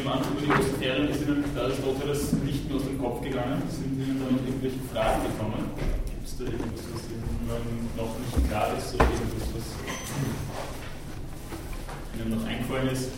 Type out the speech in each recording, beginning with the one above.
nehme an, über die Osterferien ist Ihnen Aristoteles nicht nur aus dem Kopf gegangen, sind Ihnen da noch irgendwelche Fragen gekommen? Gibt es da irgendwas, was Ihnen noch nicht klar ist oder irgendwas, was Ihnen noch eingefallen ist?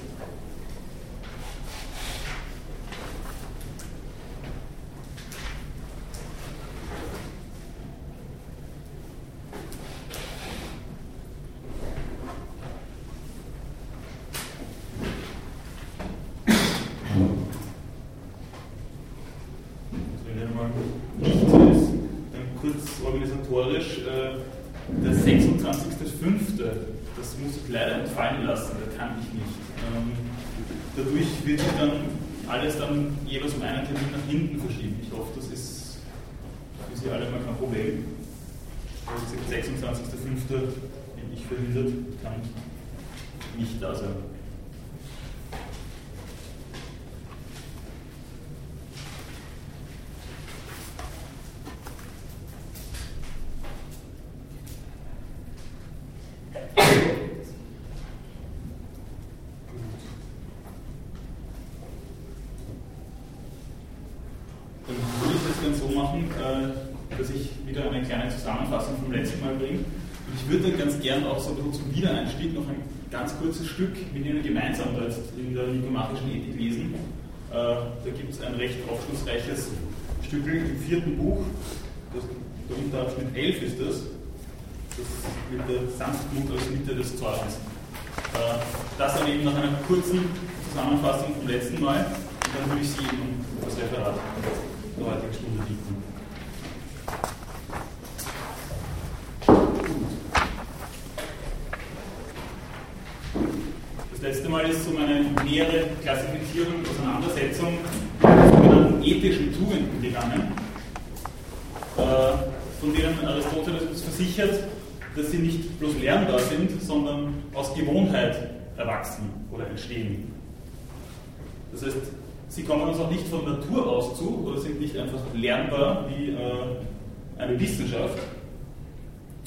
Ganz kurzes Stück mit Ihnen gemeinsam in der nikomachischen Ethik lesen. Äh, da gibt es ein recht aufschlussreiches Stück im vierten Buch, das, der Unterabschnitt 11 ist das, das mit der Sanftmut als Mitte des Zorns. Äh, das dann eben nach einer kurzen Zusammenfassung vom letzten Mal und dann würde ich Sie eben das Referat der heutigen Stunde bitten. letzte Mal ist es um eine nähere Klassifizierung und Auseinandersetzung mit sogenannten ethischen Tugenden gegangen, äh, von denen Aristoteles uns versichert, dass sie nicht bloß lernbar sind, sondern aus Gewohnheit erwachsen oder entstehen. Das heißt, sie kommen uns auch nicht von Natur aus zu oder sind nicht einfach lernbar wie äh, eine Wissenschaft,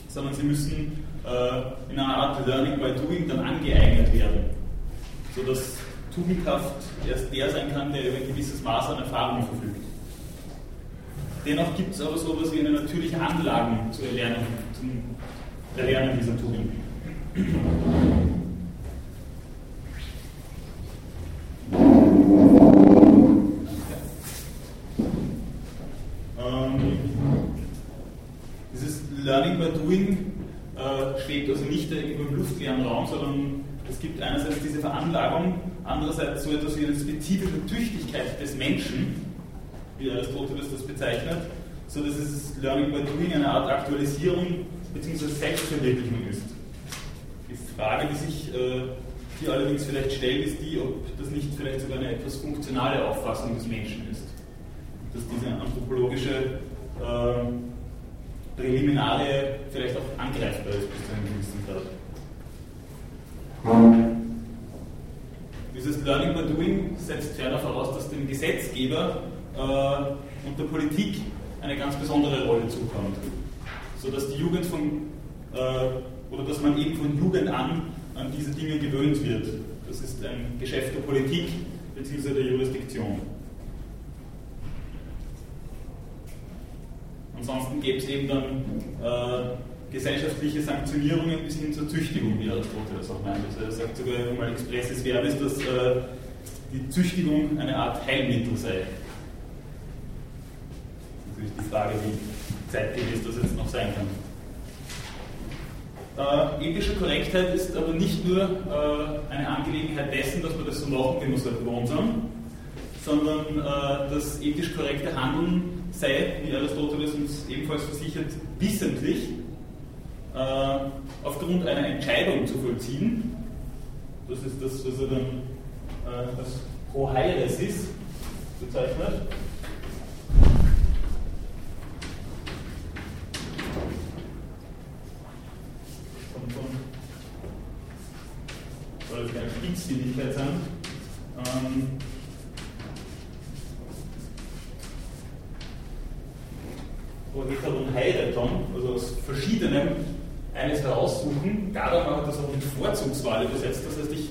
sondern sie müssen äh, in einer Art Learning by Doing dann angeeignet werden sodass tugendhaft erst der sein kann, der über ein gewisses Maß an Erfahrung verfügt. Dennoch gibt es aber so etwas wie eine natürliche Anlagen zu erlernen, zum Erlernen dieser Tugenden. Ähm, dieses Learning by Doing äh, schwebt also nicht im luftleeren Raum, sondern es gibt einerseits diese Veranlagung, andererseits so etwas wie eine spezifische Tüchtigkeit des Menschen, wie Aristoteles das bezeichnet, so dass es Learning by Doing eine Art Aktualisierung bzw. Selbstverwirklichung ist. Die Frage, die sich äh, hier allerdings vielleicht stellt, ist die, ob das nicht vielleicht sogar eine etwas funktionale Auffassung des Menschen ist. Dass diese anthropologische äh, Präliminare vielleicht auch angreifbar ist bis zu einem gewissen Grad. Dieses Learning by Doing setzt ferner voraus, dass dem Gesetzgeber äh, und der Politik eine ganz besondere Rolle zukommt, sodass die Jugend von, äh, oder dass man eben von Jugend an an diese Dinge gewöhnt wird. Das ist ein Geschäft der Politik bzw. der Jurisdiktion. Ansonsten gäbe es eben dann äh, gesellschaftliche Sanktionierungen bis hin zur Züchtigung, wie Aristoteles auch meint. Also er sagt sogar mal expresses verbis, dass äh, die Züchtigung eine Art Heilmittel sei. Natürlich die Frage, wie zeitgemäß das jetzt noch sein kann. Äh, ethische Korrektheit ist aber nicht nur äh, eine Angelegenheit dessen, dass man das so machen, wie man es gewohnt sind, sondern äh, das ethisch korrekte Handeln sei, wie Aristoteles uns ebenfalls versichert, wissentlich aufgrund einer Entscheidung zu vollziehen. Das ist das, was er dann äh, als Hoheires bezeichnet. Soll das keine Spitzfindigkeit sein. Ähm, Heteron Heireton, also aus verschiedenen eines heraussuchen. Gadamer hat das auch mit Vorzugswahl übersetzt. Das heißt, ich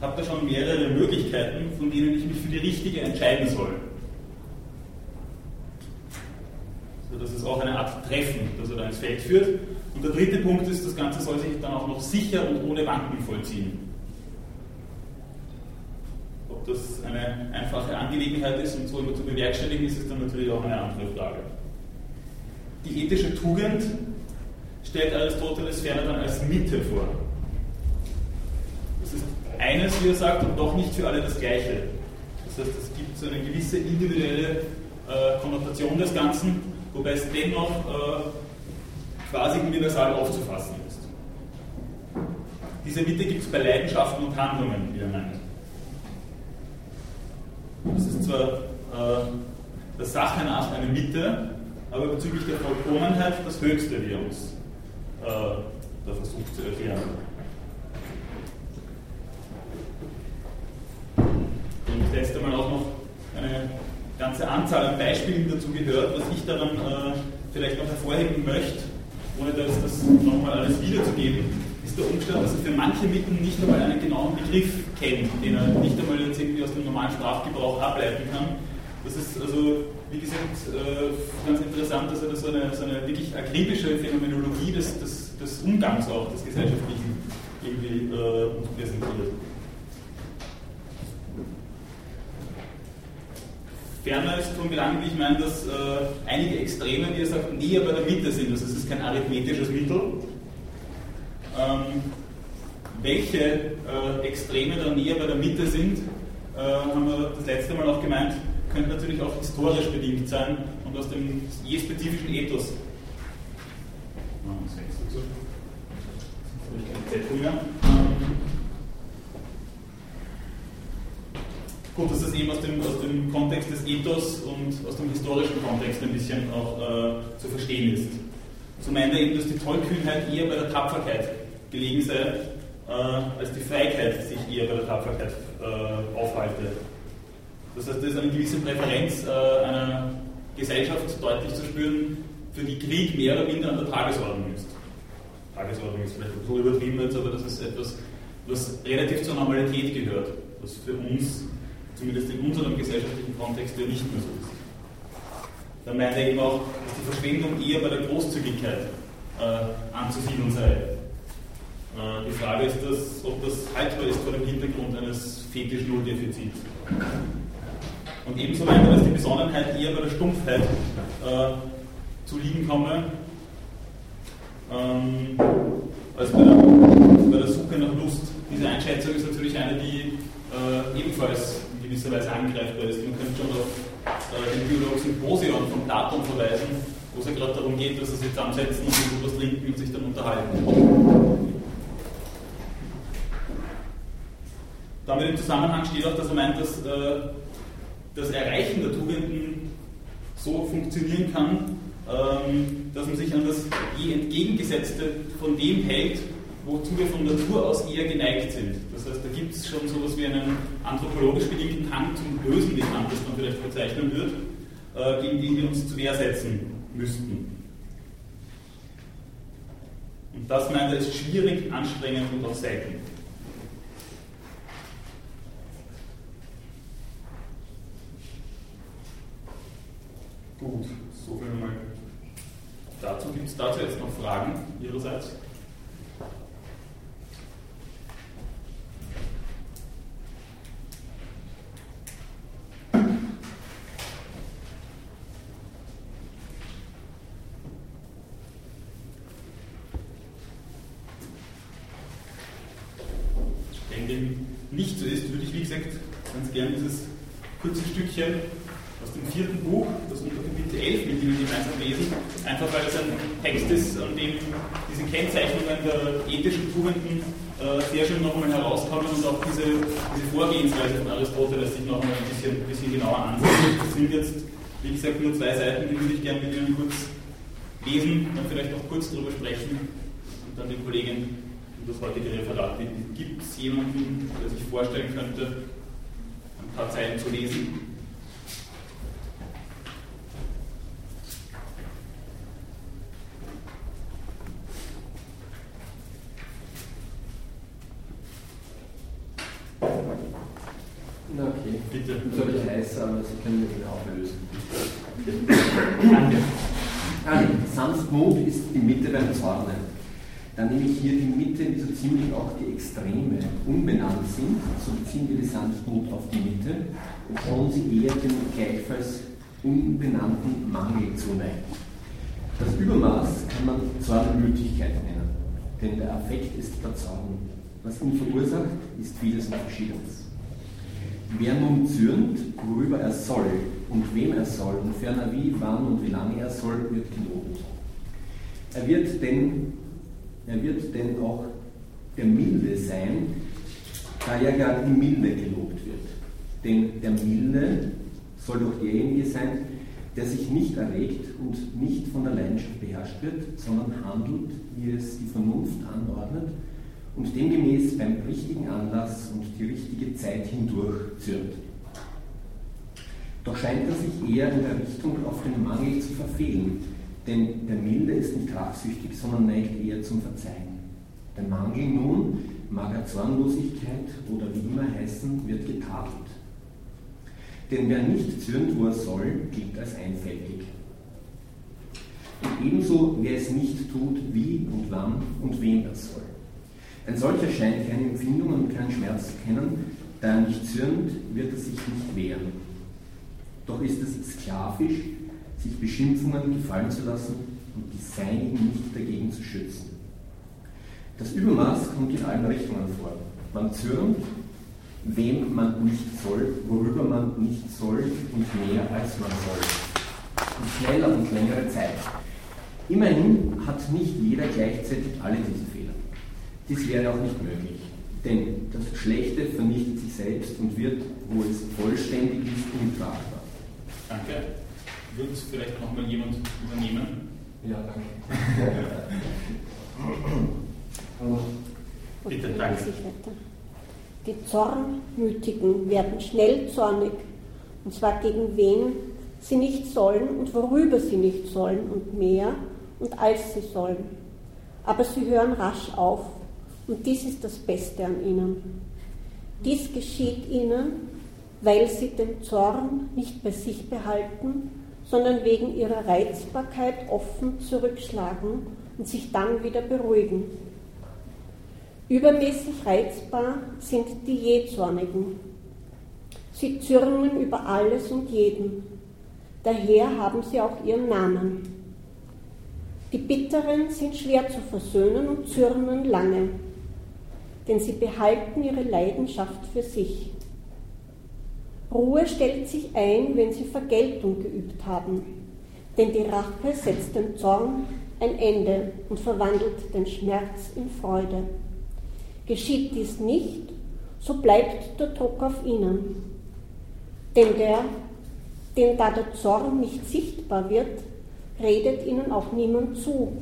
habe da schon mehrere Möglichkeiten, von denen ich mich für die richtige entscheiden soll. Also das ist auch eine Art Treffen, das er da ins Feld führt. Und der dritte Punkt ist, das Ganze soll sich dann auch noch sicher und ohne Wanken vollziehen. Ob das eine einfache Angelegenheit ist und so immer zu bewerkstelligen ist, ist dann natürlich auch eine andere Frage. Die ethische Tugend stellt Aristoteles ferner dann als Mitte vor. Das ist eines, wie er sagt, und doch nicht für alle das Gleiche. Das heißt, es gibt so eine gewisse individuelle äh, Konnotation des Ganzen, wobei es dennoch äh, quasi universal aufzufassen ist. Diese Mitte gibt es bei Leidenschaften und Handlungen, wie er meint. Das ist zwar äh, der Sache nach eine Mitte, aber bezüglich der Vollkommenheit das Höchste, wie er uns äh, da versucht zu erklären. Und letzte Mal auch noch eine ganze Anzahl an Beispielen dazu gehört, was ich daran äh, vielleicht noch hervorheben möchte, ohne das, das nochmal alles wiederzugeben, ist der Umstand, dass er für manche Mitten nicht einmal einen genauen Begriff kennt, den er nicht einmal jetzt irgendwie aus dem normalen Sprachgebrauch ableiten kann. Das ist also, wie gesagt, äh, ganz interessant, dass er da so eine, so eine wirklich akribische Phänomenologie des, des, des Umgangs auch, des Gesellschaftlichen irgendwie äh, präsentiert. Ferner ist von Belang, wie ich meine, dass äh, einige Extreme, wie er sagt, näher bei der Mitte sind. Also es ist kein arithmetisches Mittel. Ähm, welche äh, Extreme da näher bei der Mitte sind, äh, haben wir das letzte Mal auch gemeint, könnte natürlich auch historisch bedingt sein und aus dem je spezifischen Ethos. Gut, das ist eben aus dem, aus dem Kontext des Ethos und aus dem historischen Kontext ein bisschen auch äh, zu verstehen ist. So meint eben, dass die Tollkühnheit eher bei der Tapferkeit gelegen sei, äh, als die Feigheit sich eher bei der Tapferkeit äh, aufhalte. Das heißt, da ist eine gewisse Präferenz äh, einer Gesellschaft deutlich zu spüren, für die Krieg mehr oder minder an der Tagesordnung ist. Tagesordnung ist vielleicht so übertrieben jetzt, aber das ist etwas, was relativ zur Normalität gehört, was für uns, zumindest in unserem gesellschaftlichen Kontext, ja nicht mehr so ist. Dann meint er eben auch, dass die Verschwendung eher bei der Großzügigkeit äh, anzusiedeln sei. Äh, die Frage ist, dass, ob das haltbar ist vor dem Hintergrund eines Fetisch-Null-Defizits. Und ebenso meint er, dass die Besonnenheit eher bei der Stumpfheit äh, zu liegen komme, ähm, als bei der, bei der, Suche nach Lust. Diese Einschätzung ist natürlich eine, die äh, ebenfalls in gewisser Weise angreifbar ist. Man könnte schon auf äh, den Biologen Symposion von Platon verweisen, wo es ja gerade darum geht, dass sie sich zusammensetzen und etwas trinken und sich dann unterhalten. Damit im Zusammenhang steht auch, dass er meint, dass äh, das Erreichen der Tugenden so funktionieren kann, ähm, dass man sich an das je entgegengesetzte von dem hält, wozu wir von Natur aus eher geneigt sind. Das heißt, da gibt es schon so etwas wie einen anthropologisch bedingten Hang zum Bösen, wie man das dann vielleicht bezeichnen wird, äh, gegen den wir uns zu Wehr setzen müssten. Und das meint er ist schwierig, anstrengend und auch selten. Gut, so viel mal dazu. Gibt es dazu jetzt noch Fragen Ihrerseits? Wenn dem nicht so ist, würde ich, wie gesagt, ganz gerne dieses kurze Stückchen aus dem vierten Buch, das Unterkapitel 11 mit Ihnen gemeinsam lesen, einfach weil es ein Text ist, an dem diese Kennzeichnungen der ethischen Tugenden äh, sehr schön nochmal herauskommen und auch diese, Vorgehensweise von Aristoteles sich nochmal ein bisschen, ein bisschen genauer ansehen. Das sind jetzt, wie gesagt, nur zwei Seiten, die würde ich gerne mit Ihnen kurz lesen und vielleicht auch kurz darüber sprechen und dann den Kollegen das heutige Referat bitten. Gibt es jemanden, der sich vorstellen könnte, ein paar Zeilen zu lesen? Na okay. Bitte. Soll ich heiß, aber Sie können mir wieder auflösen. Danke. Also, Sanftmut ist die Zornen. Dann nehme ich hier die Mitte, die so ziemlich auch die Extreme unbenannt sind. So beziehen wir die Sanftmut auf die Mitte, obwohl sie eher den gleichfalls unbenannten Mangel zuneigen. Das Übermaß kann man Zornmütigkeit nennen, denn der Affekt ist der Zorn. Was ihn verursacht, ist vieles und Verschiedenes. Wer nun zürnt, worüber er soll und wem er soll und ferner wie, wann und wie lange er soll, wird gelobt. Er wird denn, er wird denn auch der Milde sein, da ja gerade die Milde gelobt wird. Denn der Milde soll doch derjenige sein, der sich nicht erregt und nicht von der Leidenschaft beherrscht wird, sondern handelt, wie es die Vernunft anordnet und demgemäß beim richtigen Anlass und die richtige Zeit hindurch zürnt. Doch scheint er sich eher in der Richtung auf den Mangel zu verfehlen, denn der Milde ist nicht rachsüchtig, sondern neigt eher zum Verzeihen. Der Mangel nun, mag er Zornlosigkeit oder wie immer heißen, wird getadelt. Denn wer nicht zürnt, wo er soll, gilt als einfältig. Und ebenso, wer es nicht tut, wie und wann und wem er soll. Ein solcher scheint keine Empfindungen und keinen Schmerz zu kennen, da er nicht zürnt, wird er sich nicht wehren. Doch ist es sklavisch, sich Beschimpfungen gefallen zu lassen und die Seinigen nicht dagegen zu schützen. Das Übermaß kommt in allen Richtungen vor. Man zürnt, wem man nicht soll, worüber man nicht soll und mehr als man soll. Und schneller und längere Zeit. Immerhin hat nicht jeder gleichzeitig alle diese Fehler. Dies wäre auch nicht möglich, denn das Schlechte vernichtet sich selbst und wird, wo es vollständig ist, untragbar. Danke. Würde es vielleicht nochmal jemand übernehmen? Ja, danke. Bitte, danke. Die Zornmütigen werden schnell zornig, und zwar gegen wen sie nicht sollen und worüber sie nicht sollen und mehr und als sie sollen. Aber sie hören rasch auf und dies ist das Beste an ihnen. Dies geschieht ihnen, weil sie den Zorn nicht bei sich behalten, sondern wegen ihrer Reizbarkeit offen zurückschlagen und sich dann wieder beruhigen. Übermäßig reizbar sind die Jähzornigen. Sie zürnen über alles und jeden. Daher haben sie auch ihren Namen. Die Bitteren sind schwer zu versöhnen und zürnen lange, denn sie behalten ihre Leidenschaft für sich. Ruhe stellt sich ein, wenn sie Vergeltung geübt haben, denn die Rache setzt dem Zorn ein Ende und verwandelt den Schmerz in Freude. Geschieht dies nicht, so bleibt der Druck auf ihnen. Denn der, dem da der Zorn nicht sichtbar wird, redet ihnen auch niemand zu.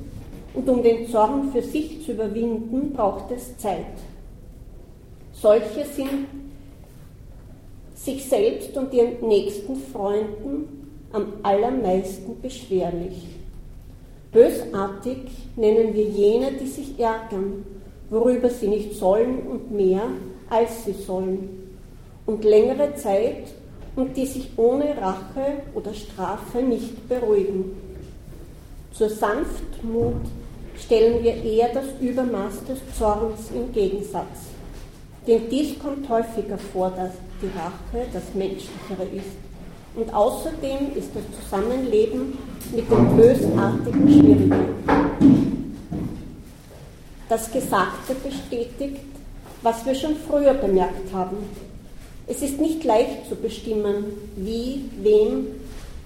Und um den Zorn für sich zu überwinden, braucht es Zeit. Solche sind sich selbst und ihren nächsten Freunden am allermeisten beschwerlich. Bösartig nennen wir jene, die sich ärgern worüber sie nicht sollen und mehr, als sie sollen, und längere Zeit und die sich ohne Rache oder Strafe nicht beruhigen. Zur Sanftmut stellen wir eher das Übermaß des Zorns im Gegensatz. Denn dies kommt häufiger vor, dass die Rache das Menschlichere ist. Und außerdem ist das Zusammenleben mit dem Bösartigen schwieriger. Das Gesagte bestätigt, was wir schon früher bemerkt haben. Es ist nicht leicht zu bestimmen, wie, wem,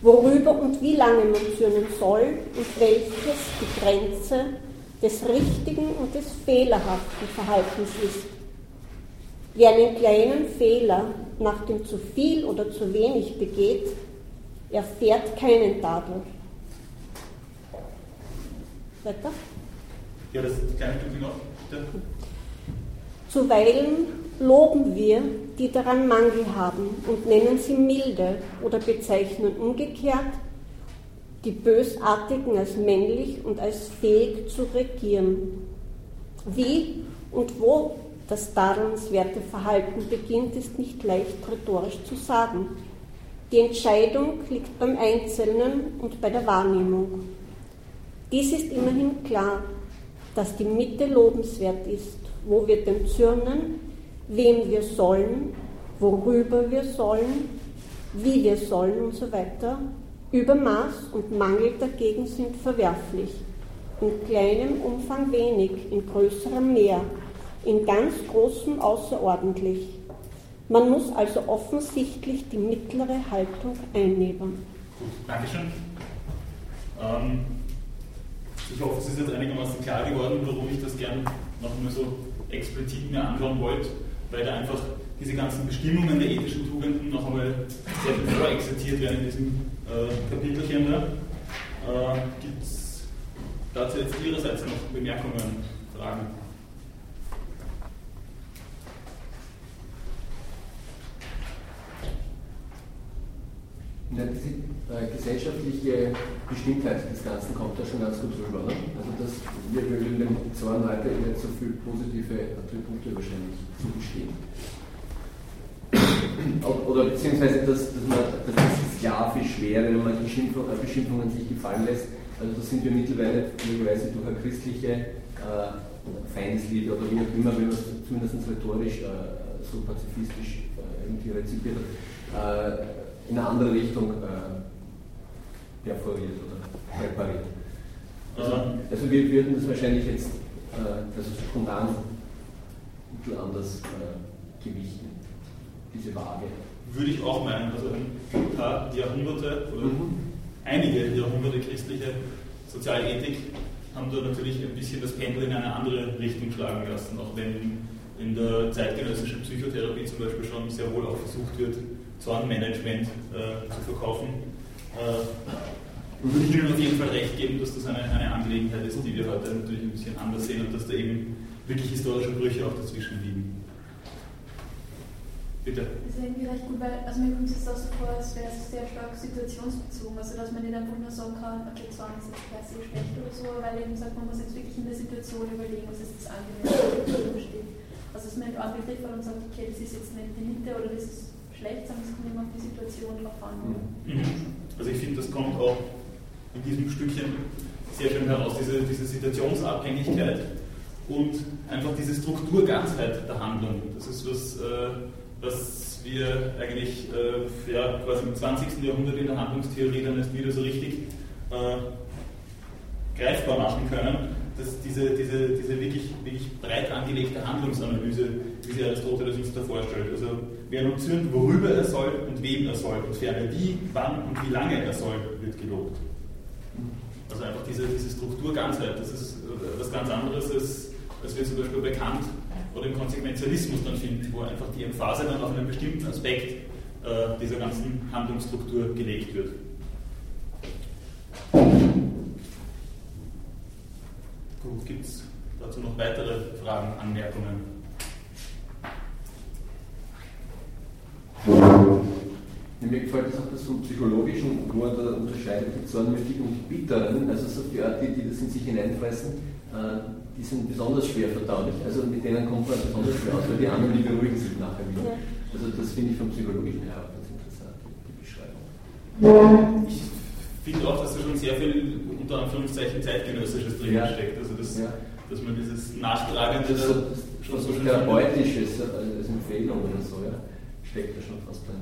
worüber und wie lange man zürnen soll und welches die Grenze des richtigen und des fehlerhaften Verhaltens ist. Wer einen kleinen Fehler nach dem zu viel oder zu wenig begeht, erfährt keinen Tadel. Weiter? Ja, das kleine Stückchen noch, bitte. Zuweilen loben wir, die daran Mangel haben und nennen sie milde oder bezeichnen umgekehrt die Bösartigen als männlich und als fähig zu regieren. Wie und wo das tadelnswerte Verhalten beginnt, ist nicht leicht rhetorisch zu sagen. Die Entscheidung liegt beim Einzelnen und bei der Wahrnehmung. Dies ist immerhin klar, dass die Mitte lobenswert ist, wo wir denn zürnen, wem wir sollen, worüber wir sollen, wie wir sollen und so weiter. Übermaß und Mangel dagegen sind verwerflich. In kleinem Umfang wenig, in größerem mehr, in ganz großem außerordentlich. Man muss also offensichtlich die mittlere Haltung einnehmen. Gut, Dankeschön. Ähm, ich hoffe, es ist jetzt einigermaßen klar geworden, warum ich das gern noch einmal so explizit mir anschauen wollte, weil da einfach diese ganzen Bestimmungen der ethischen Tugenden noch einmal sehr viel vorexerziert werden in diesem äh, Kapitelchen. Äh, Gibt es dazu jetzt Ihrerseits noch Bemerkungen, Fragen? Diese äh, gesellschaftliche Bestimmtheit des Ganzen kommt da schon ganz gut rüber. Ne? Also das, wir würden dem Zorn heute nicht so viele positive Attribute wahrscheinlich zugestehen. Oder beziehungsweise, dass, dass, man, dass es sklavisch wäre, wenn man Beschimpfung, äh, Beschimpfungen sich gefallen lässt. Also da sind wir mittlerweile möglicherweise durch eine christliche äh, Feindesliebe oder wie auch immer, wenn man es zumindest rhetorisch äh, so pazifistisch äh, irgendwie rezipiert hat, äh, in eine andere Richtung äh, perforiert oder repariert. Also, also, wir würden das wahrscheinlich jetzt äh, also spontan ein bisschen anders äh, gewichten, diese Waage. Würde ich auch meinen. Also ein paar Jahrhunderte oder mhm. einige Jahrhunderte christliche Sozialethik haben da natürlich ein bisschen das Pendel in eine andere Richtung schlagen lassen, auch wenn in der zeitgenössischen Psychotherapie zum Beispiel schon sehr wohl auch versucht wird, Zornmanagement äh, zu verkaufen. Äh, würde ich Ihnen auf jeden Fall recht geben, dass das eine, eine Angelegenheit ist, die wir heute natürlich ein bisschen anders sehen und dass da eben wirklich historische Brüche auch dazwischen liegen. Bitte. Das ist irgendwie recht gut, weil also mir kommt es auch so vor, als wäre es sehr stark situationsbezogen, also dass man nicht einfach nur sagen kann, okay, Zorn ist jetzt per se schlecht oder so, weil eben sagt, man muss jetzt wirklich in der Situation überlegen, was ist das Angenehme, was steht. Also dass man nicht einen Begriff hat und sagt, okay, das ist jetzt nicht die Mitte oder das ist schlecht, sondern es kommt immer auf die Situation drauf an. Mhm. Also ich finde, das kommt auch in diesem Stückchen sehr schön heraus, diese, diese Situationsabhängigkeit und einfach diese Strukturganzheit der Handlung. Das ist was, äh, was wir eigentlich äh, ja, quasi im 20. Jahrhundert in der Handlungstheorie dann erst wieder so richtig äh, greifbar machen können dass diese, diese, diese wirklich, wirklich breit angelegte Handlungsanalyse, wie sie Aristoteles uns da vorstellt. Also wer nun zürnt, worüber er soll und wem er soll und ferner wie, wann und wie lange er soll, wird gelobt. Also einfach diese, diese Strukturganzheit, das ist äh, was ganz anderes, als, als wir zum Beispiel bei Kant oder im Konsequenzialismus dann finden, wo einfach die Emphase dann auf einen bestimmten Aspekt äh, dieser ganzen Handlungsstruktur gelegt wird. Gut, gibt es dazu noch weitere Fragen, Anmerkungen? Mir gefällt das auch das vom Psychologischen, wo er da unterscheidet die Zornmütigen und die Bitteren, also so die Art, die, die das in sich hineinfressen, äh, die sind besonders schwer verdaulich, also mit denen kommt man besonders schwer aus, weil die anderen, die beruhigen sich nachher wieder. Also das finde ich vom Psychologischen her auch ganz interessant, die Beschreibung. Ich finde auch, dass da schon sehr viel unter Anführungszeichen zeitgenössisches drin ja. steckt. Also das, ja. dass man dieses Nachtragende das, da schon so Therapeutisches als Empfehlung oder so, ja, steckt da schon fast drin.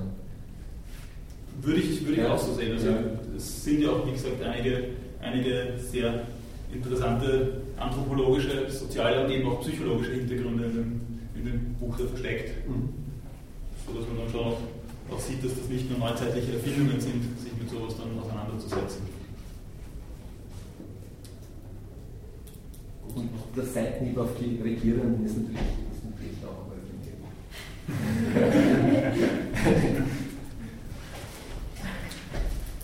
Würde ich, würde ich auch so sehen. Also es sind ja auch, wie gesagt, einige, einige sehr interessante anthropologische, soziale und eben auch psychologische Hintergründe in dem, in dem Buch da versteckt. Mhm. So dass man dann schon auch, auch sieht, dass das nicht nur neuzeitliche Erfindungen sind, sich mit sowas dann auseinanderzusetzen. Und der Seitenhieb auf die Regierenden ist natürlich, ist natürlich auch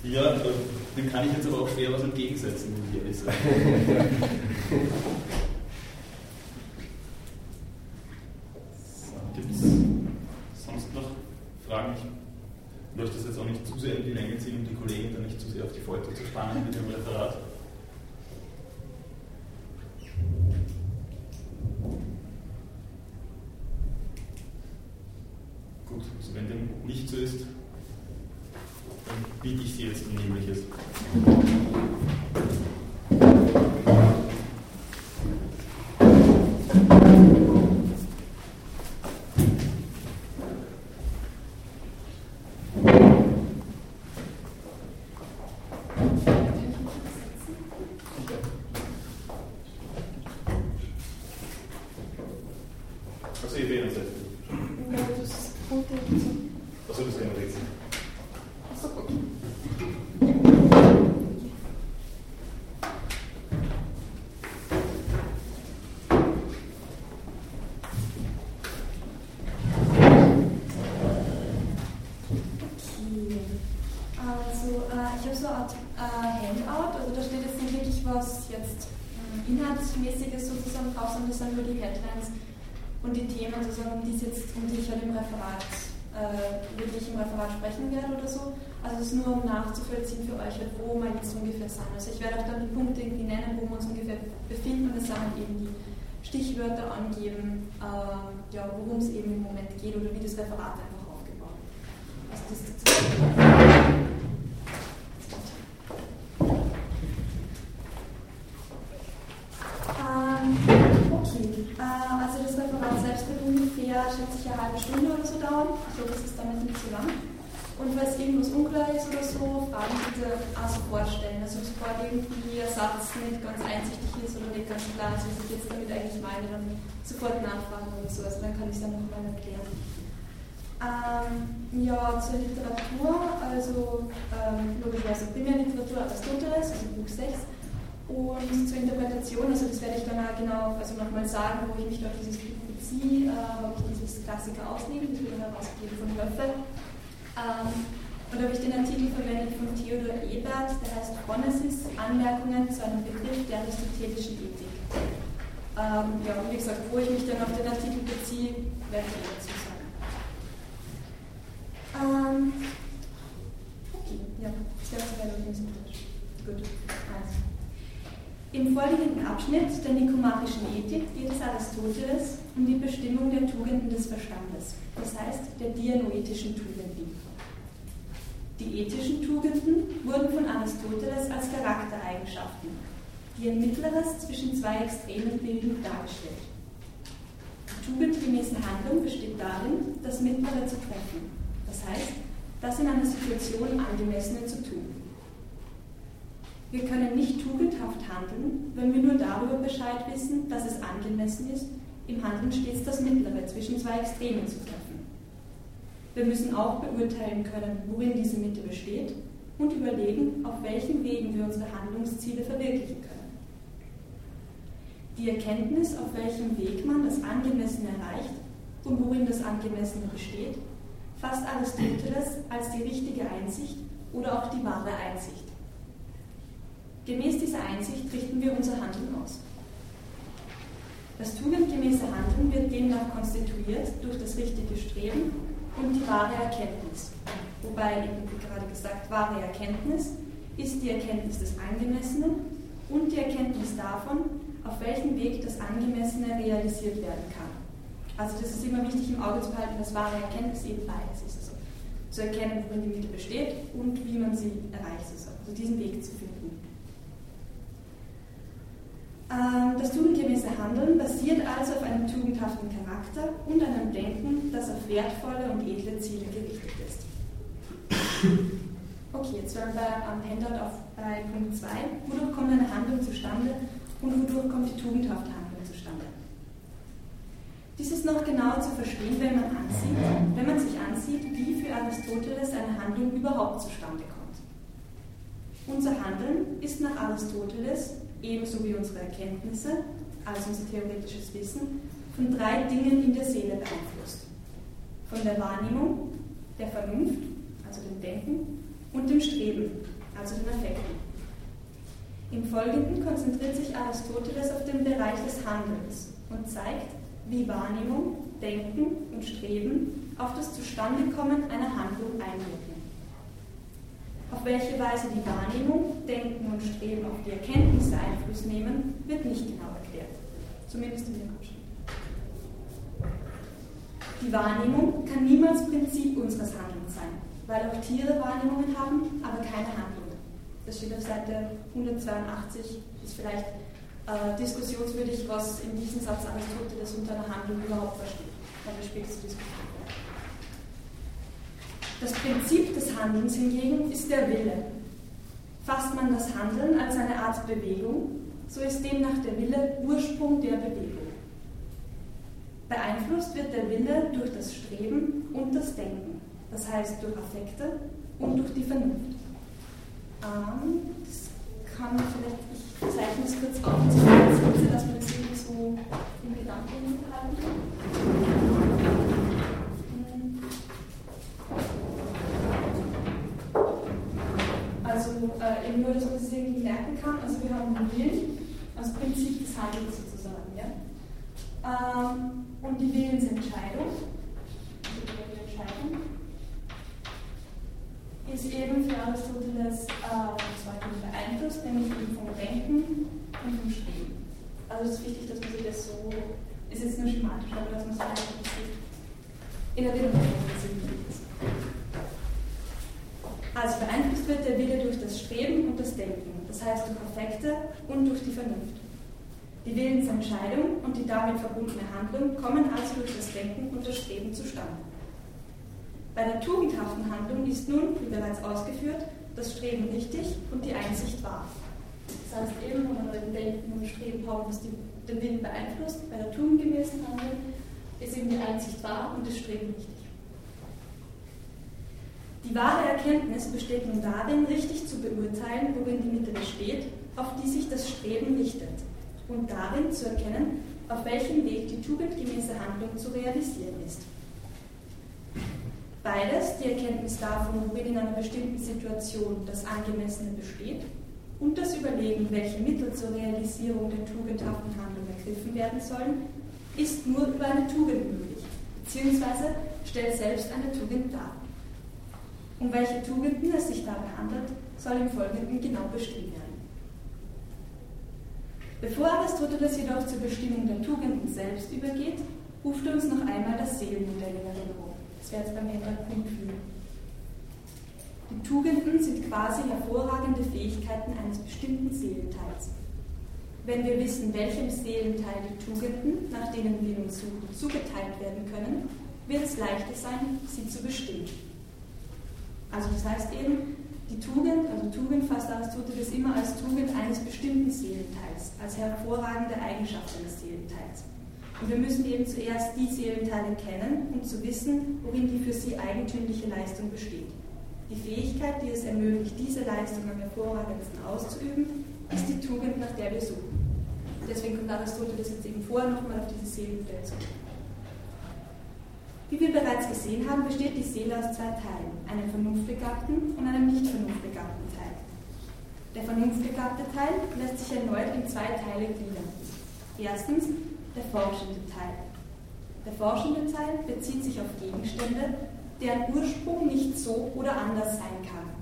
Ja, dem kann ich jetzt aber auch schwer was entgegensetzen, muss ich ehrlich sagen. Gibt es sonst noch Fragen? Ich möchte das jetzt auch nicht zu sehr in die Länge ziehen, um die Kollegen dann nicht zu sehr auf die Folter zu spannen mit dem Referat. so ist, dann biete ich Sie jetzt um Nämliches. Nachzuvollziehen für euch, wo wir jetzt ungefähr sind. Also ich werde auch dann die Punkte irgendwie nennen, wo wir uns ungefähr befinden und es dann eben die Stichwörter angeben, äh, ja, worum es eben im Moment geht oder wie das Referat einfach aufgebaut ist. Also das ähm, okay, äh, also das Referat selbst wird ungefähr, schätze ich, eine halbe Stunde oder so dauern. Glaube, das ist damit nicht zu lang. Und falls irgendwas unklar ist oder so, Fragen bitte also vorstellen. Also sobald irgendwie ein Satz nicht ganz einsichtig ist oder nicht ganz klar ist, was ich jetzt damit eigentlich meine, dann sofort nachfragen oder so. Also dann kann ich es dann nochmal erklären. Ähm, ja, zur Literatur, also ähm, logischerweise Primärliteratur Aristoteles, also Buch 6. Und zur Interpretation, also das werde ich dann auch genau also nochmal sagen, wo ich mich auf dieses Buch beziehe, äh, wo ich dieses Klassiker ausnehme, das dann herausgegeben von Höffe. Ähm, und habe ich den Artikel verwendet von Theodor Ebert, der heißt Chronesis, Anmerkungen zu einem Begriff der aristotelischen Ethik. Ähm, ja, und wie gesagt, wo ich mich dann auf den Artikel beziehe, werde ich dazu sagen. Ähm, okay, ja, ich glaube, das wäre Gut, also. Im folgenden Abschnitt der nikomachischen Ethik geht es Aristoteles um die Bestimmung der Tugenden des Verstandes, das heißt der dianoetischen Tugenden. Die ethischen Tugenden wurden von Aristoteles als Charaktereigenschaften, die ein mittleres zwischen zwei Extremen bilden, dargestellt. Die tugendgemäße Handlung besteht darin, das Mittlere zu treffen, das heißt, das in einer Situation Angemessene zu tun. Wir können nicht tugendhaft handeln, wenn wir nur darüber Bescheid wissen, dass es angemessen ist, im Handeln stets das Mittlere zwischen zwei Extremen zu treffen. Wir müssen auch beurteilen können, worin diese Mitte besteht und überlegen, auf welchen Wegen wir unsere Handlungsziele verwirklichen können. Die Erkenntnis, auf welchem Weg man das Angemessene erreicht und worin das Angemessene besteht, fasst Aristoteles als die richtige Einsicht oder auch die wahre Einsicht. Gemäß dieser Einsicht richten wir unser Handeln aus. Das tugendgemäße Handeln wird demnach konstituiert durch das richtige Streben und die wahre Erkenntnis. Wobei, wie gerade gesagt, wahre Erkenntnis ist die Erkenntnis des Angemessenen und die Erkenntnis davon, auf welchem Weg das Angemessene realisiert werden kann. Also das ist immer wichtig im Auge zu behalten, dass wahre Erkenntnis eben beides ist. Also zu erkennen, worin die Mitte besteht und wie man sie erreicht. Also diesen Weg zu finden. Ähm, das tugendgemäße Handeln basiert also auf einem tugendhaften Charakter und einem Denken, das auf wertvolle und edle Ziele gerichtet ist. Okay, jetzt wären wir am Handout auf, Punkt 2. Wodurch kommt eine Handlung zustande und wodurch kommt die tugendhafte Handlung zustande? Dies ist noch genauer zu verstehen, wenn man, ansieht, wenn man sich ansieht, wie für Aristoteles eine Handlung überhaupt zustande kommt. Unser Handeln ist nach Aristoteles ebenso wie unsere Erkenntnisse, also unser theoretisches Wissen, von drei Dingen in der Seele beeinflusst. Von der Wahrnehmung, der Vernunft, also dem Denken, und dem Streben, also den Affekten. Im Folgenden konzentriert sich Aristoteles auf den Bereich des Handelns und zeigt, wie Wahrnehmung, Denken und Streben auf das Zustandekommen einer Handlung einwirken. Auf welche Weise die Wahrnehmung, Denken und Streben auf die Erkenntnisse Einfluss nehmen, wird nicht genau erklärt. Zumindest in dem Abschnitt. Die Wahrnehmung kann niemals Prinzip unseres Handelns sein, weil auch Tiere Wahrnehmungen haben, aber keine Handlung. Das steht auf Seite 182, ist vielleicht äh, diskussionswürdig, was in diesem Satz Aristoteles unter einer Handlung überhaupt versteht. Aber später zu diskutieren. Das Prinzip des Handelns hingegen ist der Wille. Fasst man das Handeln als eine Art Bewegung, so ist demnach der Wille Ursprung der Bewegung. Beeinflusst wird der Wille durch das Streben und das Denken, das heißt durch Affekte und durch die Vernunft. Ähm, das kann vielleicht, ich zeichne es kurz auf, dass man das so im Gedanken halten kann. Äh, eben nur, dass man es irgendwie merken kann. Also wir haben Willen als Prinzip des Handelns sozusagen. Ja? Ähm, und die Willensentscheidung, also die Entscheidung, ist eben für Aristoteles äh, beeinflusst, nämlich eben vom Denken und vom Streben. Also es ist wichtig, dass man sich das so, ist jetzt nur schematisch, aber dass man sich einfach in Erinnerung ist. Also beeinflusst wird der Wille durch das Streben und das Denken, das heißt durch Affekte und durch die Vernunft. Die Willensentscheidung und die damit verbundene Handlung kommen also durch das Denken und das Streben zustande. Bei der tugendhaften Handlung ist nun, wie bereits ausgeführt, das Streben richtig und die Einsicht wahr. Das heißt eben, wenn wir im Denken und Streben haben, was den Willen beeinflusst, bei der tugendgemäßen Handlung ist eben die Einsicht wahr und das Streben richtig. Die wahre Erkenntnis besteht nun darin, richtig zu beurteilen, worin die Mitte besteht, auf die sich das Streben richtet, und darin zu erkennen, auf welchem Weg die tugendgemäße Handlung zu realisieren ist. Beides, die Erkenntnis davon, worin in einer bestimmten Situation das Angemessene besteht, und das Überlegen, welche Mittel zur Realisierung der tugendhaften Handlung ergriffen werden sollen, ist nur über eine Tugend möglich, beziehungsweise stellt selbst eine Tugend dar. Um welche Tugenden es sich dabei handelt, soll im Folgenden genau bestimmt werden. Bevor Aristoteles jedoch zur Bestimmung der Tugenden selbst übergeht, ruft uns noch einmal das Seelenmodell in Erinnerung. Das wäre jetzt beim Punkt 4. Die Tugenden sind quasi hervorragende Fähigkeiten eines bestimmten Seelenteils. Wenn wir wissen, welchem Seelenteil die Tugenden, nach denen wir uns suchen, zugeteilt werden können, wird es leichter sein, sie zu bestimmen. Also das heißt eben, die Tugend, also Tugend fasst Aristoteles immer als Tugend eines bestimmten Seelenteils, als hervorragende Eigenschaft eines Seelenteils. Und wir müssen eben zuerst die Seelenteile kennen, um zu wissen, worin die für sie eigentümliche Leistung besteht. Die Fähigkeit, die es ermöglicht, diese Leistung am hervorragendsten auszuüben, ist die Tugend, nach der wir suchen. Deswegen kommt Aristoteles jetzt eben vorher nochmal auf dieses Seelenmodell zurück. Wie wir bereits gesehen haben, besteht die Seele aus zwei Teilen, einem vernunftbegabten und einem nicht vernunftbegabten Teil. Der vernunftbegabte Teil lässt sich erneut in zwei Teile gliedern. Erstens der forschende Teil. Der forschende Teil bezieht sich auf Gegenstände, deren Ursprung nicht so oder anders sein kann.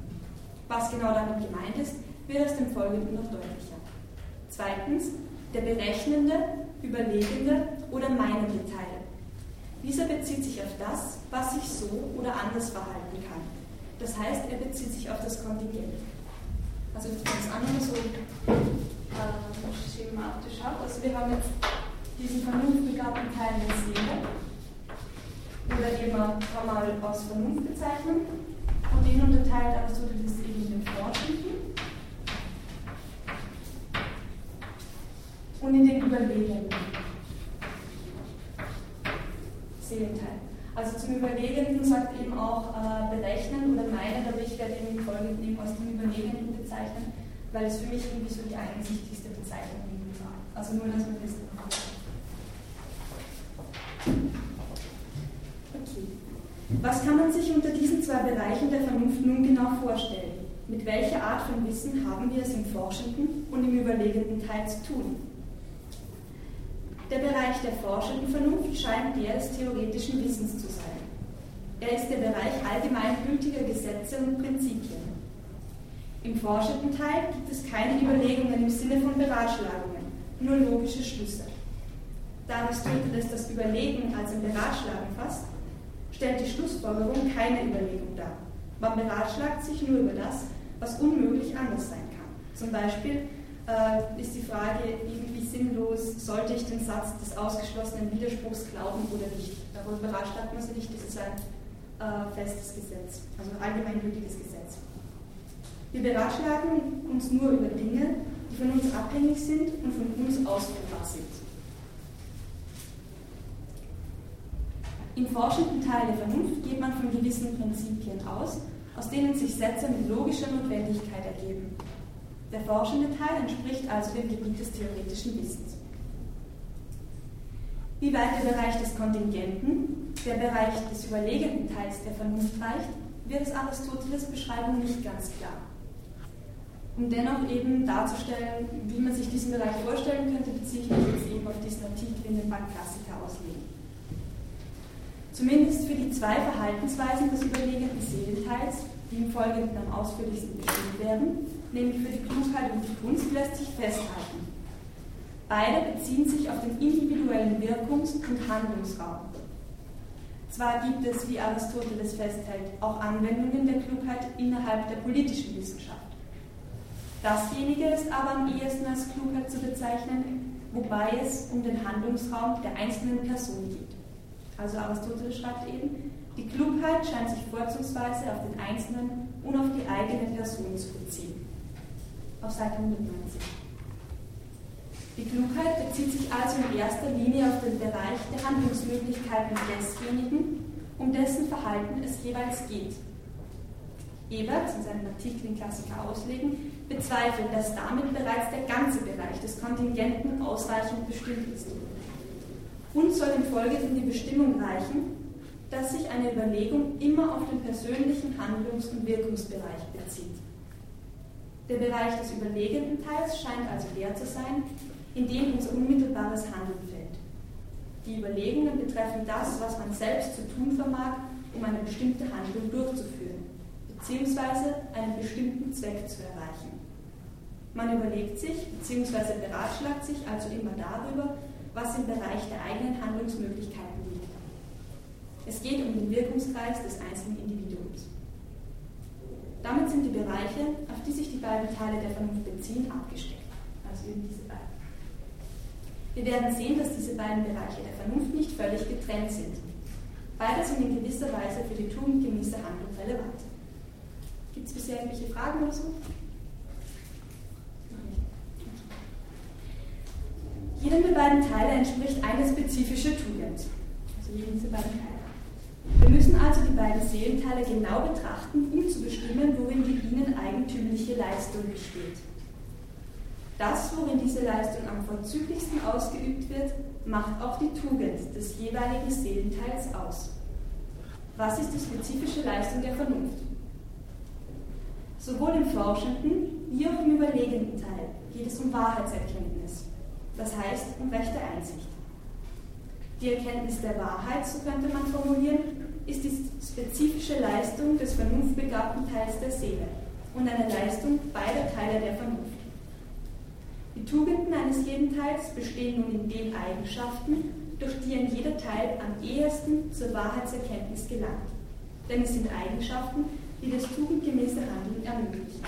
Was genau damit gemeint ist, wird aus dem Folgenden noch deutlicher. Zweitens der berechnende, überlegende oder meinende Teil. Dieser bezieht sich auf das, was sich so oder anders verhalten kann. Das heißt, er bezieht sich auf das Kontingent. Also wenn ich das andere so äh, schematisch habe, also wir haben jetzt diesen vernunftbegabten Teil der Seele, oder eben kann man aus Vernunft bezeichnen, und den unterteilt Aristoteles eben in den Forschenden und in den Überlegenden. Seelenteil. Also zum Überlegenden sagt eben auch äh, berechnen oder meinen, aber ich werde eben folgend eben aus dem Überlegenden bezeichnen, weil es für mich irgendwie so die einsichtigste Bezeichnung war. Also nur, dass man wissen. Okay. Was kann man sich unter diesen zwei Bereichen der Vernunft nun genau vorstellen? Mit welcher Art von Wissen haben wir es im forschenden und im überlegenden Teil zu tun? Der Bereich der forschenden Vernunft scheint der des theoretischen Wissens zu sein. Er ist der Bereich allgemeingültiger Gesetze und Prinzipien. Im forschenden Teil gibt es keine Überlegungen im Sinne von Beratschlagungen, nur logische Schlüsse. da Aristoteles das Überlegen als ein Beratschlagen fasst, stellt die Schlussfolgerung keine Überlegung dar. Man beratschlagt sich nur über das, was unmöglich anders sein kann. Zum Beispiel äh, ist die Frage, irgendwie sinnlos, sollte ich den Satz des ausgeschlossenen Widerspruchs glauben oder nicht? Darüber beratschlagt man sich nicht, das ist ein äh, festes Gesetz, also ein allgemeingültiges Gesetz. Wir beratschlagen uns nur über Dinge, die von uns abhängig sind und von uns ausführbar sind. Im forschenden Teil der Vernunft geht man von gewissen Prinzipien aus, aus denen sich Sätze mit logischer Notwendigkeit ergeben. Der forschende Teil entspricht also dem Gebiet des theoretischen Wissens. Wie weit der Bereich des Kontingenten, der Bereich des überlegenen Teils der Vernunft reicht, wird aus Aristoteles Beschreibung nicht ganz klar. Um dennoch eben darzustellen, wie man sich diesen Bereich vorstellen könnte, beziehe ich mich jetzt eben auf diesen Artikel in den Bankklassiker auslegen. Zumindest für die zwei Verhaltensweisen des überlegenen Seelenteils, die im Folgenden am ausführlichsten bestimmt werden, nämlich für die Klugheit und die Kunst, lässt sich festhalten. Beide beziehen sich auf den individuellen Wirkungs- und Handlungsraum. Zwar gibt es, wie Aristoteles festhält, auch Anwendungen der Klugheit innerhalb der politischen Wissenschaft. Dasjenige ist aber am ehesten als Klugheit zu bezeichnen, wobei es um den Handlungsraum der einzelnen Person geht. Also Aristoteles schreibt eben, die Klugheit scheint sich vorzugsweise auf den Einzelnen und auf die eigene Person zu beziehen. Auf Seite 190. Die Klugheit bezieht sich also in erster Linie auf den Bereich der Handlungsmöglichkeiten desjenigen, um dessen Verhalten es jeweils geht. Ebert, in seinem Artikel in Klassiker auslegen, bezweifelt, dass damit bereits der ganze Bereich des Kontingenten ausreichend bestimmt ist. Und soll im Folgenden die Bestimmung reichen, dass sich eine Überlegung immer auf den persönlichen Handlungs- und Wirkungsbereich bezieht. Der Bereich des überlegenden Teils scheint also der zu sein, in dem unser unmittelbares Handeln fällt. Die Überlegungen betreffen das, was man selbst zu tun vermag, um eine bestimmte Handlung durchzuführen, beziehungsweise einen bestimmten Zweck zu erreichen. Man überlegt sich bzw. beratschlagt sich also immer darüber, was im Bereich der eigenen Handlungsmöglichkeiten liegt. Es geht um den Wirkungskreis des einzelnen Individuums. Damit sind die Bereiche, auf die sich die beiden Teile der Vernunft beziehen, abgesteckt. Also eben diese beiden. Wir werden sehen, dass diese beiden Bereiche der Vernunft nicht völlig getrennt sind. Beide sind in gewisser Weise für die tugendgemäße Handlung relevant. Gibt es bisher irgendwelche Fragen oder so? Jedem der beiden Teile entspricht eine spezifische Tugend. Also jedem dieser beiden Teile. Wir müssen also die beiden Seelenteile genau betrachten, um zu bestimmen, worin die ihnen eigentümliche Leistung besteht. Das, worin diese Leistung am vorzüglichsten ausgeübt wird, macht auch die Tugend des jeweiligen Seelenteils aus. Was ist die spezifische Leistung der Vernunft? Sowohl im forschenden wie auch im überlegenden Teil geht es um Wahrheitserkenntnis das heißt um rechte Einsicht. Die Erkenntnis der Wahrheit, so könnte man formulieren, ist die spezifische Leistung des vernunftbegabten Teils der Seele und eine Leistung beider Teile der Vernunft. Die Tugenden eines jeden Teils bestehen nun in den Eigenschaften, durch die ein jeder Teil am ehesten zur Wahrheitserkenntnis gelangt. Denn es sind Eigenschaften, die das tugendgemäße Handeln ermöglichen.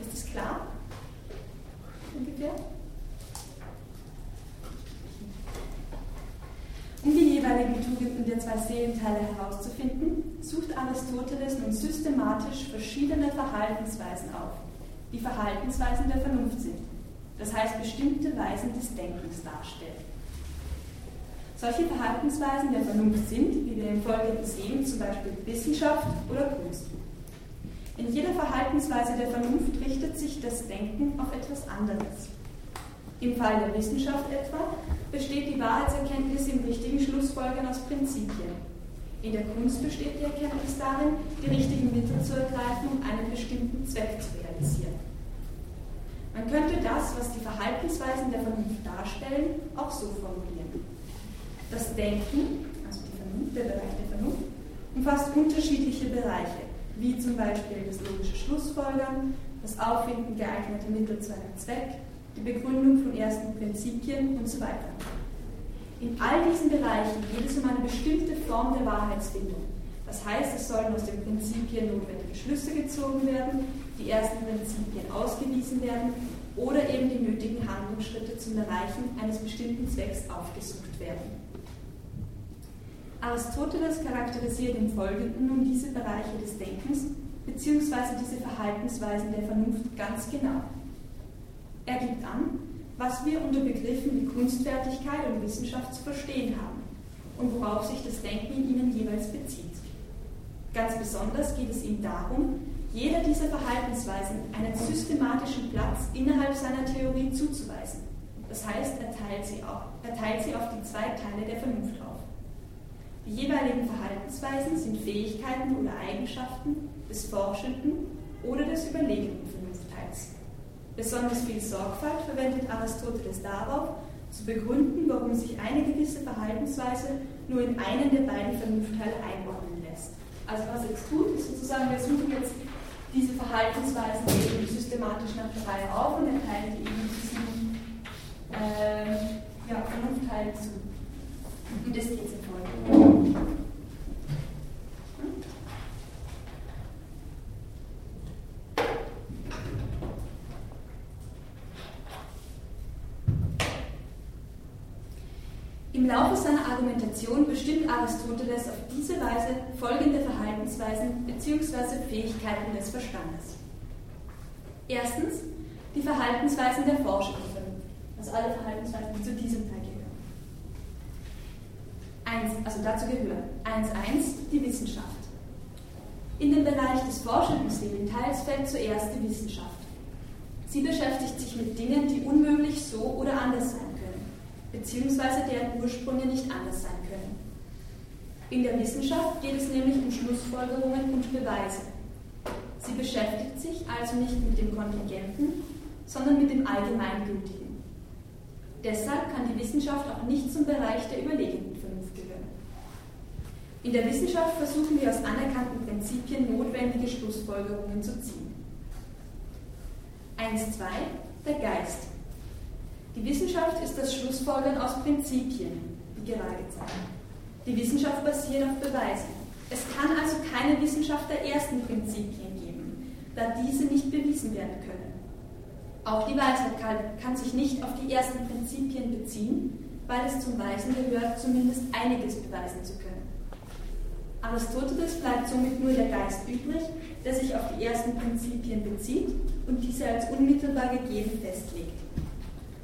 Ist das klar? Ungefähr? Um die jeweiligen Tugenden der zwei Seelenteile herauszufinden, sucht Aristoteles nun systematisch verschiedene Verhaltensweisen auf, die Verhaltensweisen der Vernunft sind, das heißt bestimmte Weisen des Denkens darstellen. Solche Verhaltensweisen der Vernunft sind, wie wir im Folgenden sehen, zum Beispiel Wissenschaft oder Kunst. In jeder Verhaltensweise der Vernunft richtet sich das Denken auf etwas anderes. Im Fall der Wissenschaft etwa besteht die Wahrheitserkenntnis im richtigen Schlussfolgern aus Prinzipien. In der Kunst besteht die Erkenntnis darin, die richtigen Mittel zu ergreifen, um einen bestimmten Zweck zu realisieren. Man könnte das, was die Verhaltensweisen der Vernunft darstellen, auch so formulieren. Das Denken, also Vernunft, der Bereich der Vernunft, umfasst unterschiedliche Bereiche, wie zum Beispiel das logische Schlussfolgern, das Auffinden geeigneter Mittel zu einem Zweck, die Begründung von ersten Prinzipien und so weiter. In all diesen Bereichen geht es um eine bestimmte Form der Wahrheitsfindung. Das heißt, es sollen aus den Prinzipien notwendige Schlüsse gezogen werden, die ersten Prinzipien ausgewiesen werden oder eben die nötigen Handlungsschritte zum Erreichen eines bestimmten Zwecks aufgesucht werden. Aristoteles charakterisiert im Folgenden nun diese Bereiche des Denkens bzw. diese Verhaltensweisen der Vernunft ganz genau. Er gibt an, was wir unter Begriffen wie Kunstfertigkeit und Wissenschaft zu verstehen haben und worauf sich das Denken in ihnen jeweils bezieht. Ganz besonders geht es ihm darum, jeder dieser Verhaltensweisen einen systematischen Platz innerhalb seiner Theorie zuzuweisen. Das heißt, er teilt sie, auf, er teilt sie auf die zwei Teile der Vernunft auf. Die jeweiligen Verhaltensweisen sind Fähigkeiten oder Eigenschaften des forschenden oder des überlegenden. Besonders viel Sorgfalt verwendet Aristoteles darauf, zu begründen, warum sich eine gewisse Verhaltensweise nur in einen der beiden Vernunftteile einordnen lässt. Also was er jetzt tut, ist sozusagen, wir suchen jetzt diese Verhaltensweisen eben systematisch nach der Reihe auf und er teilt eben diesen äh, ja, Vernunftteil zu. Und das geht in Folge. Im Laufe seiner Argumentation bestimmt Aristoteles auf diese Weise folgende Verhaltensweisen bzw. Fähigkeiten des Verstandes. Erstens die Verhaltensweisen der Forschung, also alle Verhaltensweisen, die zu diesem Teil gehören. Eins, also dazu gehören 1.1 die Wissenschaft. In den Bereich des forschenden Seelenteils fällt zuerst die Wissenschaft. Sie beschäftigt sich mit Dingen, die unmöglich so oder anders sein können, beziehungsweise deren Ursprünge nicht anders sein können. In der Wissenschaft geht es nämlich um Schlussfolgerungen und Beweise. Sie beschäftigt sich also nicht mit dem Kontingenten, sondern mit dem Allgemeingültigen. Deshalb kann die Wissenschaft auch nicht zum Bereich der überlegenen Vernunft gehören. In der Wissenschaft versuchen wir aus anerkannten Prinzipien notwendige Schlussfolgerungen zu ziehen. 1.2 Der Geist. Die Wissenschaft ist das Schlussfolgern aus Prinzipien, wie gerade gezeigt. Die Wissenschaft basiert auf Beweisen. Es kann also keine Wissenschaft der ersten Prinzipien geben, da diese nicht bewiesen werden können. Auch die Weisheit kann, kann sich nicht auf die ersten Prinzipien beziehen, weil es zum Weisen gehört, zumindest einiges beweisen zu können. Aristoteles bleibt somit nur der Geist übrig, der sich auf die ersten Prinzipien bezieht und diese als unmittelbar gegeben festlegt.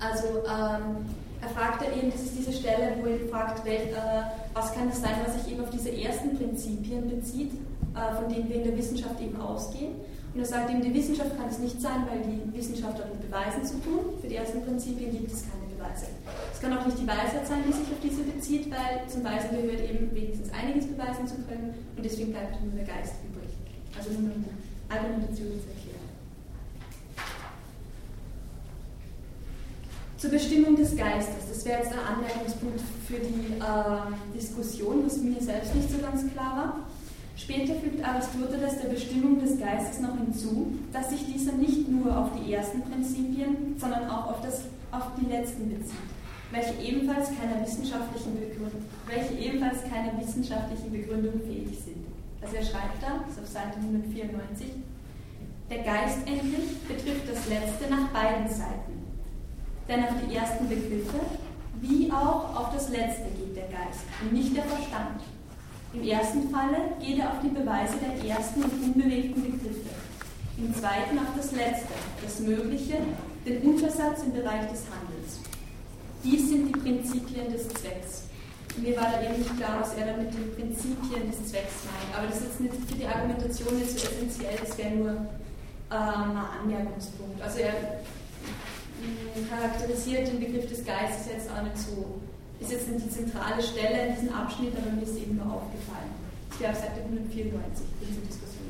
Also ähm, er fragt ja eben, das ist diese Stelle, wo er fragt, wel, äh, was kann es sein, was sich eben auf diese ersten Prinzipien bezieht, äh, von denen wir in der Wissenschaft eben ausgehen. Und er sagt eben, die Wissenschaft kann es nicht sein, weil die Wissenschaft hat mit Beweisen zu tun. Für die ersten Prinzipien gibt es keine Beweise. Es kann auch nicht die Weisheit sein, die sich auf diese bezieht, weil zum Weisen gehört eben wenigstens einiges beweisen zu können und deswegen bleibt nur der Geist übrig. Also nur eine Zur Bestimmung des Geistes. Das wäre jetzt ein Anmerkungspunkt für die äh, Diskussion, was mir selbst nicht so ganz klar war. Später fügt Aristoteles der Bestimmung des Geistes noch hinzu, dass sich dieser nicht nur auf die ersten Prinzipien, sondern auch auf, das, auf die letzten bezieht, welche ebenfalls keiner wissenschaftlichen Begründung, welche ebenfalls keiner wissenschaftlichen Begründung fähig sind. Also er schreibt da, das ist auf Seite 194, der Geist endlich betrifft das Letzte nach beiden Seiten. Denn auf die ersten Begriffe wie auch auf das Letzte geht der Geist und nicht der Verstand. Im ersten Falle geht er auf die Beweise der ersten und unbewegten Begriffe. Im zweiten auf das Letzte, das Mögliche, den Untersatz im Bereich des Handels. Dies sind die Prinzipien des Zwecks. Mir war da eben nicht klar, was er da mit den Prinzipien des Zwecks meint. Aber das ist jetzt nicht für die Argumentation nicht so essentiell, das wäre nur äh, ein Anmerkungspunkt. Also er charakterisiert den Begriff des Geistes jetzt auch nicht so ist jetzt nicht die zentrale Stelle in diesem Abschnitt, aber mir ist eben nur aufgefallen. Das wäre auf Seite 194 diese Diskussion.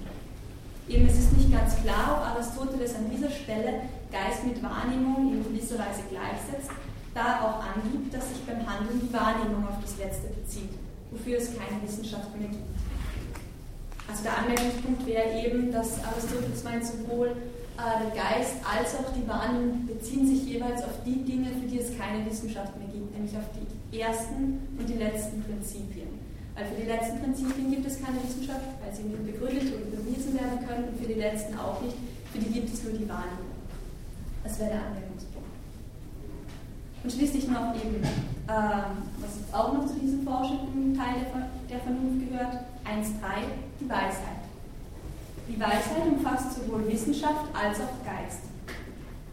Eben, es ist nicht ganz klar, ob Aristoteles an dieser Stelle Geist mit Wahrnehmung in gewisser Weise gleichsetzt, da er auch angibt, dass sich beim Handeln die Wahrnehmung auf das Letzte bezieht, wofür es keine Wissenschaft mehr gibt. Also der Anmerkungspunkt wäre eben, dass Aristoteles meint, sowohl der Geist als auch die Wahrnehmung beziehen sich jeweils auf die Dinge, für die es keine Wissenschaft mehr gibt, nämlich auf die ersten und die letzten Prinzipien. Weil für die letzten Prinzipien gibt es keine Wissenschaft, weil sie nicht begründet oder bewiesen werden können, und für die letzten auch nicht, für die gibt es nur die Wahrnehmung. Das wäre der Anwendungspunkt. Und schließlich noch eben, ähm, was auch noch zu diesem forschenden Teil der, der Vernunft gehört, 1.3, die Weisheit. Die Weisheit umfasst sowohl Wissenschaft als auch Geist.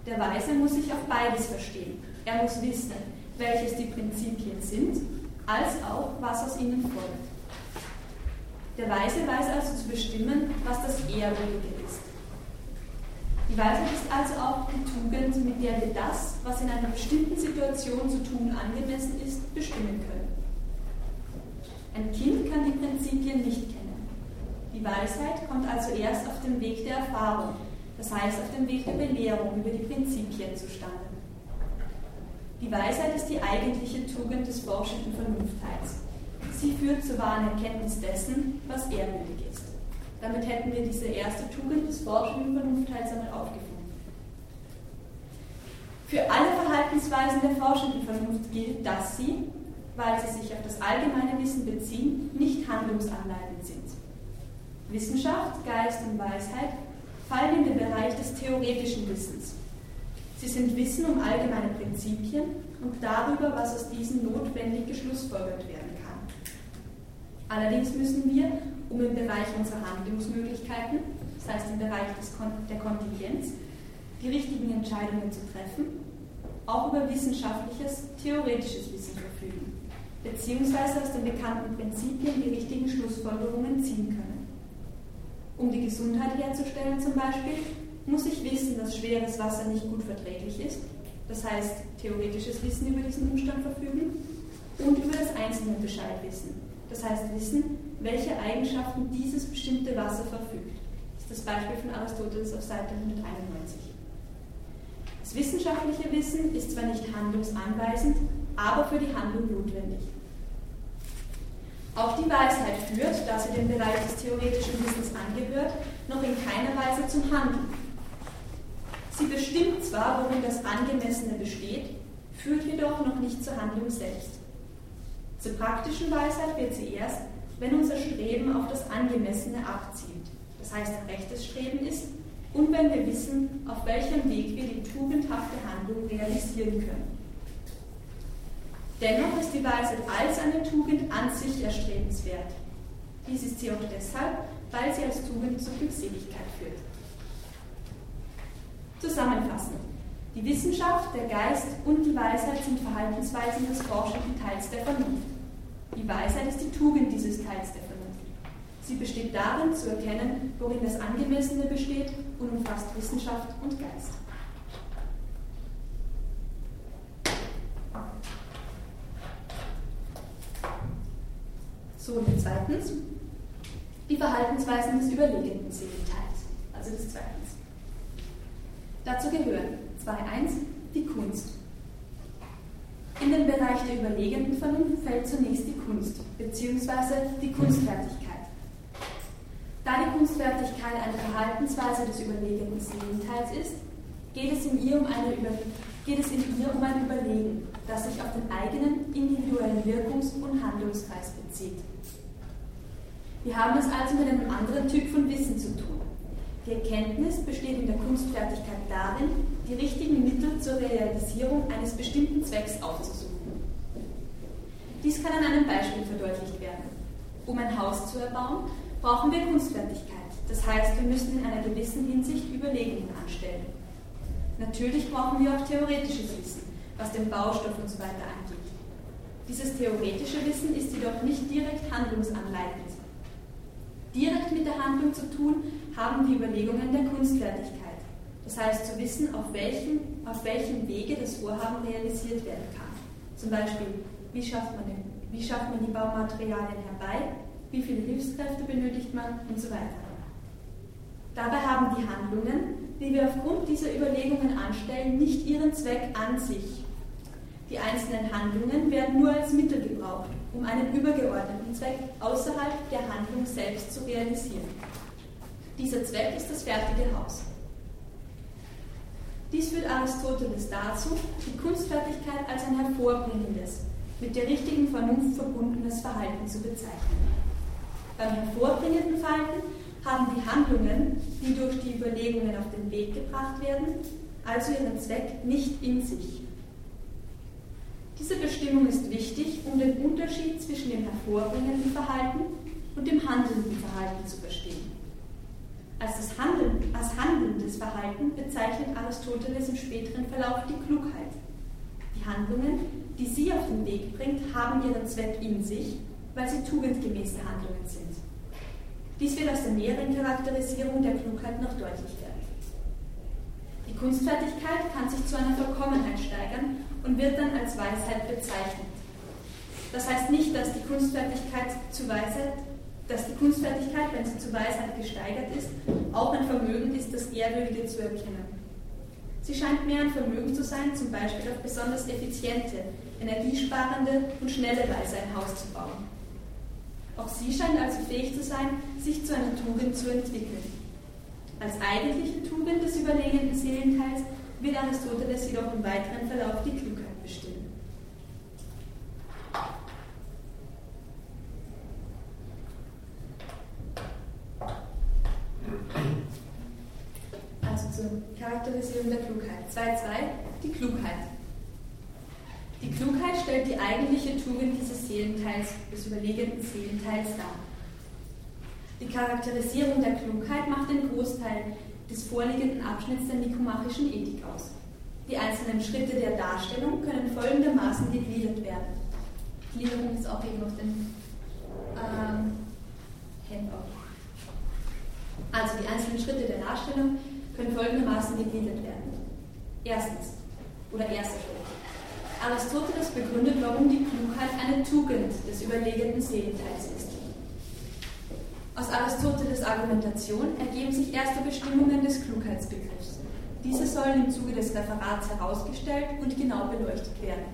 Der Weise muss sich auf beides verstehen. Er muss wissen, welches die Prinzipien sind, als auch, was aus ihnen folgt. Der Weise weiß also zu bestimmen, was das Ehrwürdige ist. Die Weisheit ist also auch die Tugend, mit der wir das, was in einer bestimmten Situation zu tun angemessen ist, bestimmen können. Ein Kind kann die Prinzipien nicht kennen. Die Weisheit kommt also erst auf dem Weg der Erfahrung, das heißt auf dem Weg der Belehrung über die Prinzipien zustande. Die Weisheit ist die eigentliche Tugend des forschenden Vernunfteils. Sie führt zur wahren Erkenntnis dessen, was ehrwürdig ist. Damit hätten wir diese erste Tugend des forschenden Vernunfteils einmal aufgefunden. Für alle Verhaltensweisen der forschenden Vernunft gilt, dass sie, weil sie sich auf das allgemeine Wissen beziehen, nicht handlungsanleitend sind. Wissenschaft, Geist und Weisheit fallen in den Bereich des theoretischen Wissens. Sie sind Wissen um allgemeine Prinzipien und darüber, was aus diesen notwendig geschlussfolgert werden kann. Allerdings müssen wir, um im Bereich unserer Handlungsmöglichkeiten, das heißt im Bereich Kon der Kontingenz, die richtigen Entscheidungen zu treffen, auch über wissenschaftliches, theoretisches Wissen verfügen, beziehungsweise aus den bekannten Prinzipien die richtigen Schlussfolgerungen ziehen können. Um die Gesundheit herzustellen zum Beispiel, muss ich wissen, dass schweres Wasser nicht gut verträglich ist, das heißt theoretisches Wissen über diesen Umstand verfügen und über das einzelne Bescheid wissen, das heißt wissen, welche Eigenschaften dieses bestimmte Wasser verfügt. Das ist das Beispiel von Aristoteles auf Seite 191. Das wissenschaftliche Wissen ist zwar nicht handlungsanweisend, aber für die Handlung notwendig. Auch die Weisheit führt, da sie dem Bereich des theoretischen Wissens angehört, noch in keiner Weise zum Handeln. Sie bestimmt zwar, worin das Angemessene besteht, führt jedoch noch nicht zur Handlung selbst. Zur praktischen Weisheit wird sie erst, wenn unser Streben auf das Angemessene abzielt, das heißt ein rechtes Streben ist, und wenn wir wissen, auf welchem Weg wir die tugendhafte Handlung realisieren können. Dennoch ist die Weisheit als eine Tugend an sich erstrebenswert. Dies ist sie auch deshalb, weil sie als Tugend zur Glückseligkeit führt. Zusammenfassend. Die Wissenschaft, der Geist und die Weisheit sind Verhaltensweisen des forschenden Teils der Vernunft. Die Weisheit ist die Tugend dieses Teils der Vernunft. Sie besteht darin, zu erkennen, worin das Angemessene besteht und umfasst Wissenschaft und Geist. Und zweitens, die Verhaltensweisen des überlegenden Seelenteils, also des Zweitens. Dazu gehören 2.1 die Kunst. In den Bereich der überlegenden Vernunft fällt zunächst die Kunst bzw. die Kunstfertigkeit. Da die Kunstfertigkeit eine Verhaltensweise des überlegenden Seelenteils ist, geht es, in ihr um eine geht es in ihr um ein Überlegen, das sich auf den eigenen individuellen Wirkungs- und Handlungskreis bezieht. Wir haben es also mit einem anderen Typ von Wissen zu tun. Die Erkenntnis besteht in der Kunstfertigkeit darin, die richtigen Mittel zur Realisierung eines bestimmten Zwecks aufzusuchen. Dies kann an einem Beispiel verdeutlicht werden. Um ein Haus zu erbauen, brauchen wir Kunstfertigkeit. Das heißt, wir müssen in einer gewissen Hinsicht Überlegungen anstellen. Natürlich brauchen wir auch theoretisches Wissen, was den Baustoff und so weiter angeht. Dieses theoretische Wissen ist jedoch nicht direkt handlungsanleitend. Direkt mit der Handlung zu tun haben die Überlegungen der Kunstfertigkeit. Das heißt, zu wissen, auf welchem, auf welchem Wege das Vorhaben realisiert werden kann. Zum Beispiel, wie schafft, man den, wie schafft man die Baumaterialien herbei, wie viele Hilfskräfte benötigt man und so weiter. Dabei haben die Handlungen, die wir aufgrund dieser Überlegungen anstellen, nicht ihren Zweck an sich. Die einzelnen Handlungen werden nur als Mittel gebraucht, um einen übergeordneten Zweck außerhalb der Handlung selbst zu realisieren. Dieser Zweck ist das fertige Haus. Dies führt Aristoteles dazu, die Kunstfertigkeit als ein hervorbringendes, mit der richtigen Vernunft verbundenes Verhalten zu bezeichnen. Beim hervorbringenden Verhalten haben die Handlungen, die durch die Überlegungen auf den Weg gebracht werden, also ihren Zweck nicht in sich. Diese Bestimmung ist wichtig, um den Unterschied zwischen dem hervorbringenden Verhalten und dem handelnden Verhalten zu verstehen. Als, das Handeln, als handelndes Verhalten bezeichnet Aristoteles im späteren Verlauf die Klugheit. Die Handlungen, die sie auf den Weg bringt, haben ihren Zweck in sich, weil sie tugendgemäße Handlungen sind. Dies wird aus der näheren Charakterisierung der Klugheit noch deutlich werden. Die Kunstfertigkeit kann sich zu einer Vollkommenheit steigern und wird dann als Weisheit bezeichnet. Das heißt nicht, dass die Kunstfertigkeit zu Weisheit dass die Kunstfertigkeit, wenn sie zu Weisheit gesteigert ist, auch ein Vermögen ist, das Ehrwürdige zu erkennen. Sie scheint mehr ein Vermögen zu sein, zum Beispiel auf besonders effiziente, energiesparende und schnelle Weise ein Haus zu bauen. Auch sie scheint also fähig zu sein, sich zu einer Tugend zu entwickeln. Als eigentliche Tugend des überlegenen Seelenteils wird Aristoteles jedoch im weiteren Verlauf die Klugheit bestimmen. Charakterisierung der Klugheit. 2.2. Die Klugheit. Die Klugheit stellt die eigentliche Tugend dieses Seelenteils, des überlegenen Seelenteils dar. Die Charakterisierung der Klugheit macht den Großteil des vorliegenden Abschnitts der nikomachischen Ethik aus. Die einzelnen Schritte der Darstellung können folgendermaßen gegliedert werden. Gliederung ist auch eben auf den ähm, Handout. Also die einzelnen Schritte der Darstellung können folgendermaßen gegliedert werden. Erstens, oder erster Schritt. Aristoteles begründet, warum die Klugheit eine Tugend des überlegenen Seelenteils ist. Aus Aristoteles Argumentation ergeben sich erste Bestimmungen des Klugheitsbegriffs. Diese sollen im Zuge des Referats herausgestellt und genau beleuchtet werden.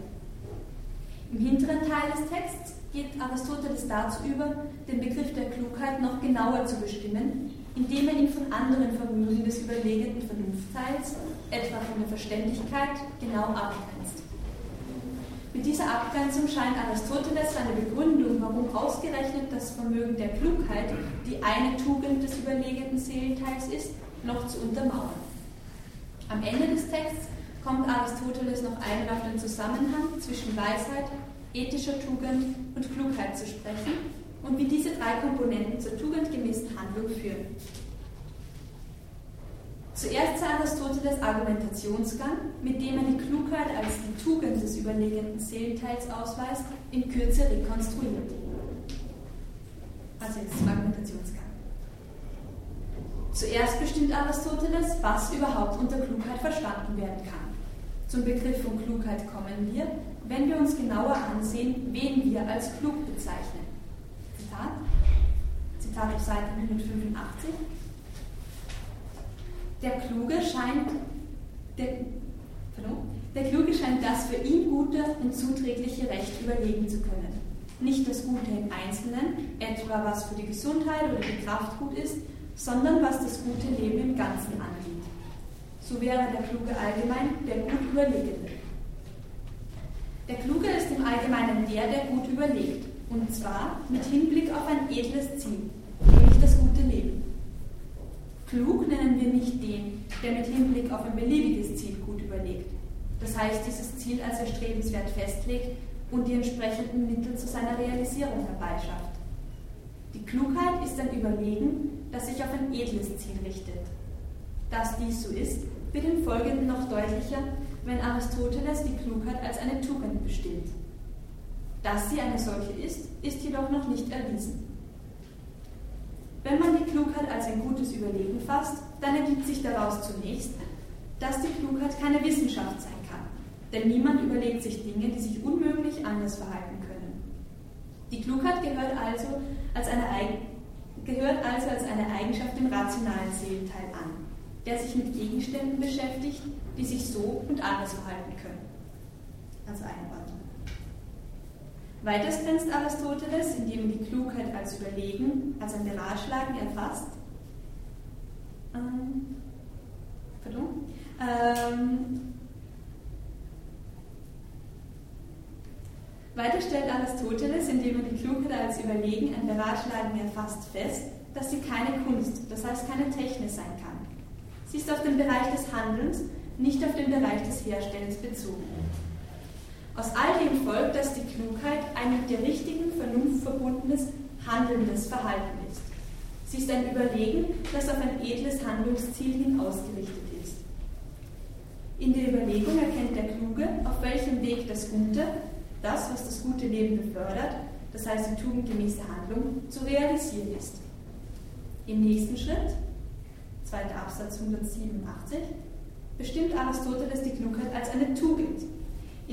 Im hinteren Teil des Texts geht Aristoteles dazu über, den Begriff der Klugheit noch genauer zu bestimmen indem er ihn von anderen Vermögen des überlegenen Vernunftteils, etwa von der Verständigkeit, genau abgrenzt. Mit dieser Abgrenzung scheint Aristoteles seine Begründung, warum ausgerechnet das Vermögen der Klugheit die eine Tugend des überlegenen Seelenteils ist, noch zu untermauern. Am Ende des Texts kommt Aristoteles noch einmal auf den Zusammenhang zwischen Weisheit, ethischer Tugend und Klugheit zu sprechen und wie diese drei Komponenten zur tugendgemäßen Handlung führen. Zuerst zu Aristoteles Argumentationsgang, mit dem er die Klugheit als die Tugend des überlegenen Seelenteils ausweist, in Kürze rekonstruiert. Also jetzt Argumentationsgang. Zuerst bestimmt Aristoteles, was überhaupt unter Klugheit verstanden werden kann. Zum Begriff von Klugheit kommen wir, wenn wir uns genauer ansehen, wen wir als klug bezeichnen. Zitat, Zitat auf Seite 185. Der Kluge scheint, der, pardon, der Kluge scheint das für ihn Gute und zuträgliche Recht überlegen zu können. Nicht das Gute im Einzelnen, etwa was für die Gesundheit oder die Kraft gut ist, sondern was das gute Leben im Ganzen angeht. So wäre der Kluge allgemein der gut Überlegende. Der Kluge ist im Allgemeinen der, der gut überlegt. Und zwar mit Hinblick auf ein edles Ziel, nämlich das gute Leben. Klug nennen wir nicht den, der mit Hinblick auf ein beliebiges Ziel gut überlegt. Das heißt, dieses Ziel als erstrebenswert festlegt und die entsprechenden Mittel zu seiner Realisierung herbeischafft. Die Klugheit ist ein Überlegen, das sich auf ein edles Ziel richtet. Dass dies so ist, wird im Folgenden noch deutlicher, wenn Aristoteles die Klugheit als eine Tugend bestimmt. Dass sie eine solche ist, ist jedoch noch nicht erwiesen. Wenn man die Klugheit als ein gutes Überlegen fasst, dann ergibt sich daraus zunächst, dass die Klugheit keine Wissenschaft sein kann, denn niemand überlegt sich Dinge, die sich unmöglich anders verhalten können. Die Klugheit gehört also als eine, gehört also als eine Eigenschaft dem rationalen Seelenteil an, der sich mit Gegenständen beschäftigt, die sich so und anders verhalten können. Also eine Weiters grenzt Aristoteles, indem er die Klugheit als Überlegen, als ein Beratschlagen erfasst, ähm, pardon, Ähm, weiter stellt Aristoteles, indem er die Klugheit als Überlegen ein Beratschlagen erfasst, fest, dass sie keine Kunst, das heißt keine Technik sein kann. Sie ist auf den Bereich des Handelns, nicht auf den Bereich des Herstellens bezogen. Aus all dem folgt, dass die Klugheit ein mit der richtigen Vernunft verbundenes, handelndes Verhalten ist. Sie ist ein Überlegen, das auf ein edles Handlungsziel hin ausgerichtet ist. In der Überlegung erkennt der Kluge, auf welchem Weg das Gute, das, was das gute Leben befördert, das heißt die tugendgemäße Handlung, zu realisieren ist. Im nächsten Schritt, zweiter Absatz 187, bestimmt Aristoteles die Klugheit als eine Tugend,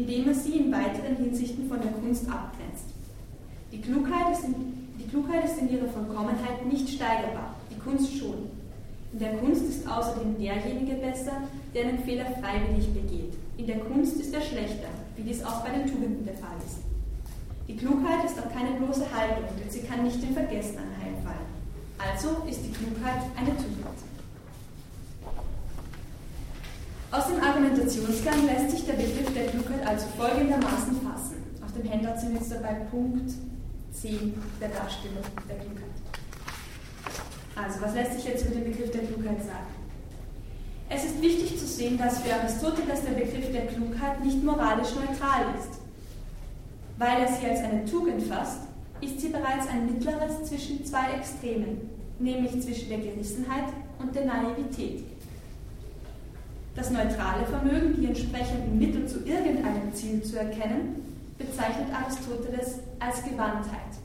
indem er sie in weiteren Hinsichten von der Kunst abgrenzt. Die Klugheit ist in, die Klugheit ist in ihrer Vollkommenheit nicht steigerbar, die Kunst schon. In der Kunst ist außerdem derjenige besser, der einen Fehler freiwillig begeht. In der Kunst ist er schlechter, wie dies auch bei den Tugenden der Fall ist. Die Klugheit ist auch keine bloße Haltung, denn sie kann nicht im Vergessen anheimfallen. Also ist die Klugheit eine Tugend. Aus dem Argumentationsgang lässt sich der Begriff der Klugheit also folgendermaßen fassen. Auf dem Handout sind wir jetzt dabei Punkt 10 der Darstellung der Klugheit. Also, was lässt sich jetzt über den Begriff der Klugheit sagen? Es ist wichtig zu sehen, dass für Aristoteles der Begriff der Klugheit nicht moralisch neutral ist. Weil er sie als eine Tugend fasst, ist sie bereits ein mittleres zwischen zwei Extremen, nämlich zwischen der Gerissenheit und der Naivität. Das neutrale Vermögen, die entsprechenden Mittel zu irgendeinem Ziel zu erkennen, bezeichnet Aristoteles als Gewandtheit.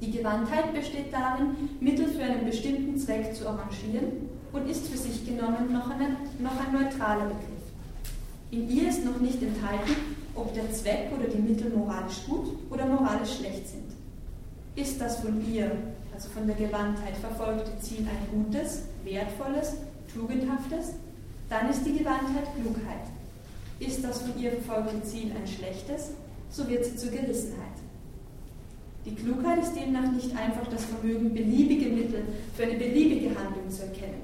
Die Gewandtheit besteht darin, Mittel für einen bestimmten Zweck zu arrangieren und ist für sich genommen noch, eine, noch ein neutraler Begriff. In ihr ist noch nicht enthalten, ob der Zweck oder die Mittel moralisch gut oder moralisch schlecht sind. Ist das von ihr, also von der Gewandtheit verfolgte Ziel ein gutes, wertvolles, tugendhaftes dann ist die Gewandtheit Klugheit. Ist das von ihr verfolgte Ziel ein schlechtes, so wird sie zur Gerissenheit. Die Klugheit ist demnach nicht einfach das Vermögen, beliebige Mittel für eine beliebige Handlung zu erkennen.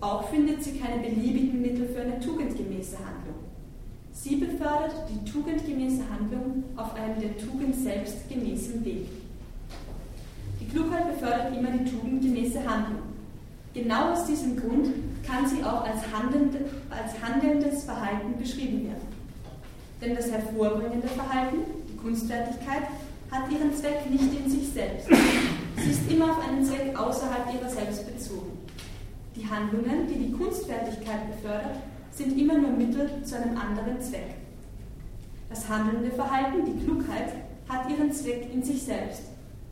Auch findet sie keine beliebigen Mittel für eine tugendgemäße Handlung. Sie befördert die tugendgemäße Handlung auf einem der Tugend selbst gemäßen Weg. Die Klugheit befördert immer die tugendgemäße Handlung. Genau aus diesem Grund kann sie auch als, handelnde, als handelndes Verhalten beschrieben werden. Denn das hervorbringende Verhalten, die Kunstfertigkeit, hat ihren Zweck nicht in sich selbst. Sie ist immer auf einen Zweck außerhalb ihrer selbst bezogen. Die Handlungen, die die Kunstfertigkeit befördert, sind immer nur Mittel zu einem anderen Zweck. Das handelnde Verhalten, die Klugheit, hat ihren Zweck in sich selbst,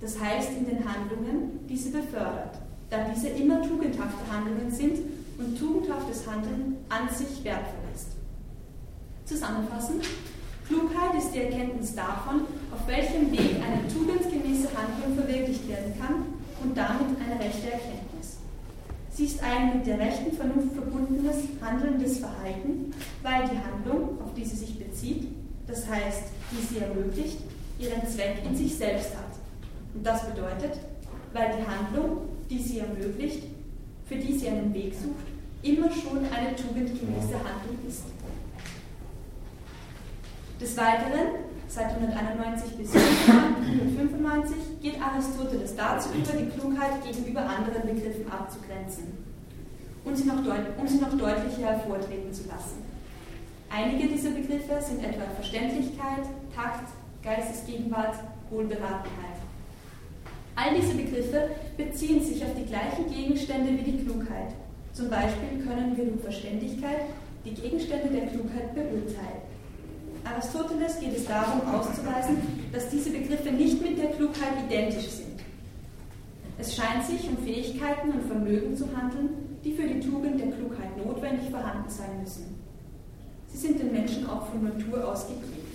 das heißt in den Handlungen, die sie befördert, da diese immer tugendhafte Handlungen sind und tugendhaftes Handeln an sich wertvoll ist. Zusammenfassend, Klugheit ist die Erkenntnis davon, auf welchem Weg eine tugendgemäße Handlung verwirklicht werden kann und damit eine rechte Erkenntnis. Sie ist ein mit der rechten Vernunft verbundenes, handelndes Verhalten, weil die Handlung, auf die sie sich bezieht, das heißt, die sie ermöglicht, ihren Zweck in sich selbst hat. Und das bedeutet, weil die Handlung, die sie ermöglicht, für die sie einen Weg sucht, immer schon eine tugendgemäße Handlung ist. Des Weiteren, seit 191 bis 195, geht Aristoteles dazu über, die Klugheit gegenüber anderen Begriffen abzugrenzen und sie noch, um sie noch deutlicher hervortreten zu lassen. Einige dieser Begriffe sind etwa Verständlichkeit, Takt, Geistesgegenwart, Wohlberatenheit. All diese Begriffe beziehen sich auf die gleichen Gegenstände wie die Klugheit. Zum Beispiel können wir durch Verständigkeit die Gegenstände der Klugheit beurteilen. Aristoteles geht es darum auszuweisen, dass diese Begriffe nicht mit der Klugheit identisch sind. Es scheint sich um Fähigkeiten und Vermögen zu handeln, die für die Tugend der Klugheit notwendig vorhanden sein müssen. Sie sind den Menschen auch von Natur aus gegeben.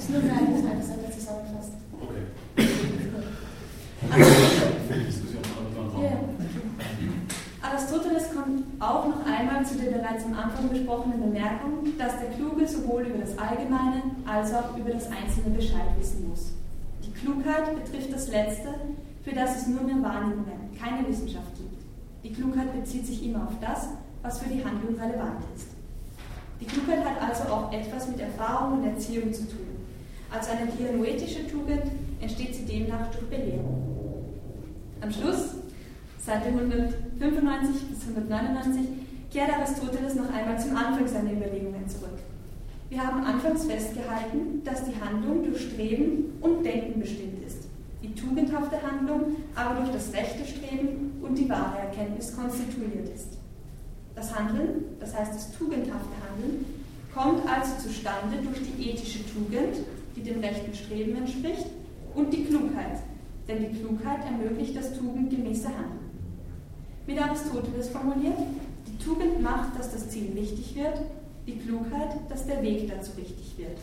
Ist nur für eine Seite zusammengefasst. Okay. Aristoteles kommt auch noch einmal zu der bereits am Anfang besprochenen Bemerkung, dass der Kluge sowohl über das Allgemeine als auch über das Einzelne Bescheid wissen muss. Die Klugheit betrifft das Letzte, für das es nur mehr Wahrnehmungen, keine Wissenschaft gibt. Die Klugheit bezieht sich immer auf das, was für die Handlung relevant ist. Die Klugheit hat also auch etwas mit Erfahrung und Erziehung zu tun. Als eine dianoetische Tugend entsteht sie demnach durch Belehrung. Am Schluss, Seite 195 bis 199, kehrt Aristoteles noch einmal zum Anfang seiner Überlegungen zurück. Wir haben anfangs festgehalten, dass die Handlung durch Streben und Denken bestimmt ist, die tugendhafte Handlung aber durch das rechte Streben und die wahre Erkenntnis konstituiert ist. Das Handeln, das heißt das tugendhafte Handeln, kommt also zustande durch die ethische Tugend, die dem rechten Streben entspricht, und die Klugheit, denn die Klugheit ermöglicht das tugendgemäße Handeln. Mit Aristoteles formuliert, die Tugend macht, dass das Ziel wichtig wird, die Klugheit, dass der Weg dazu wichtig wird.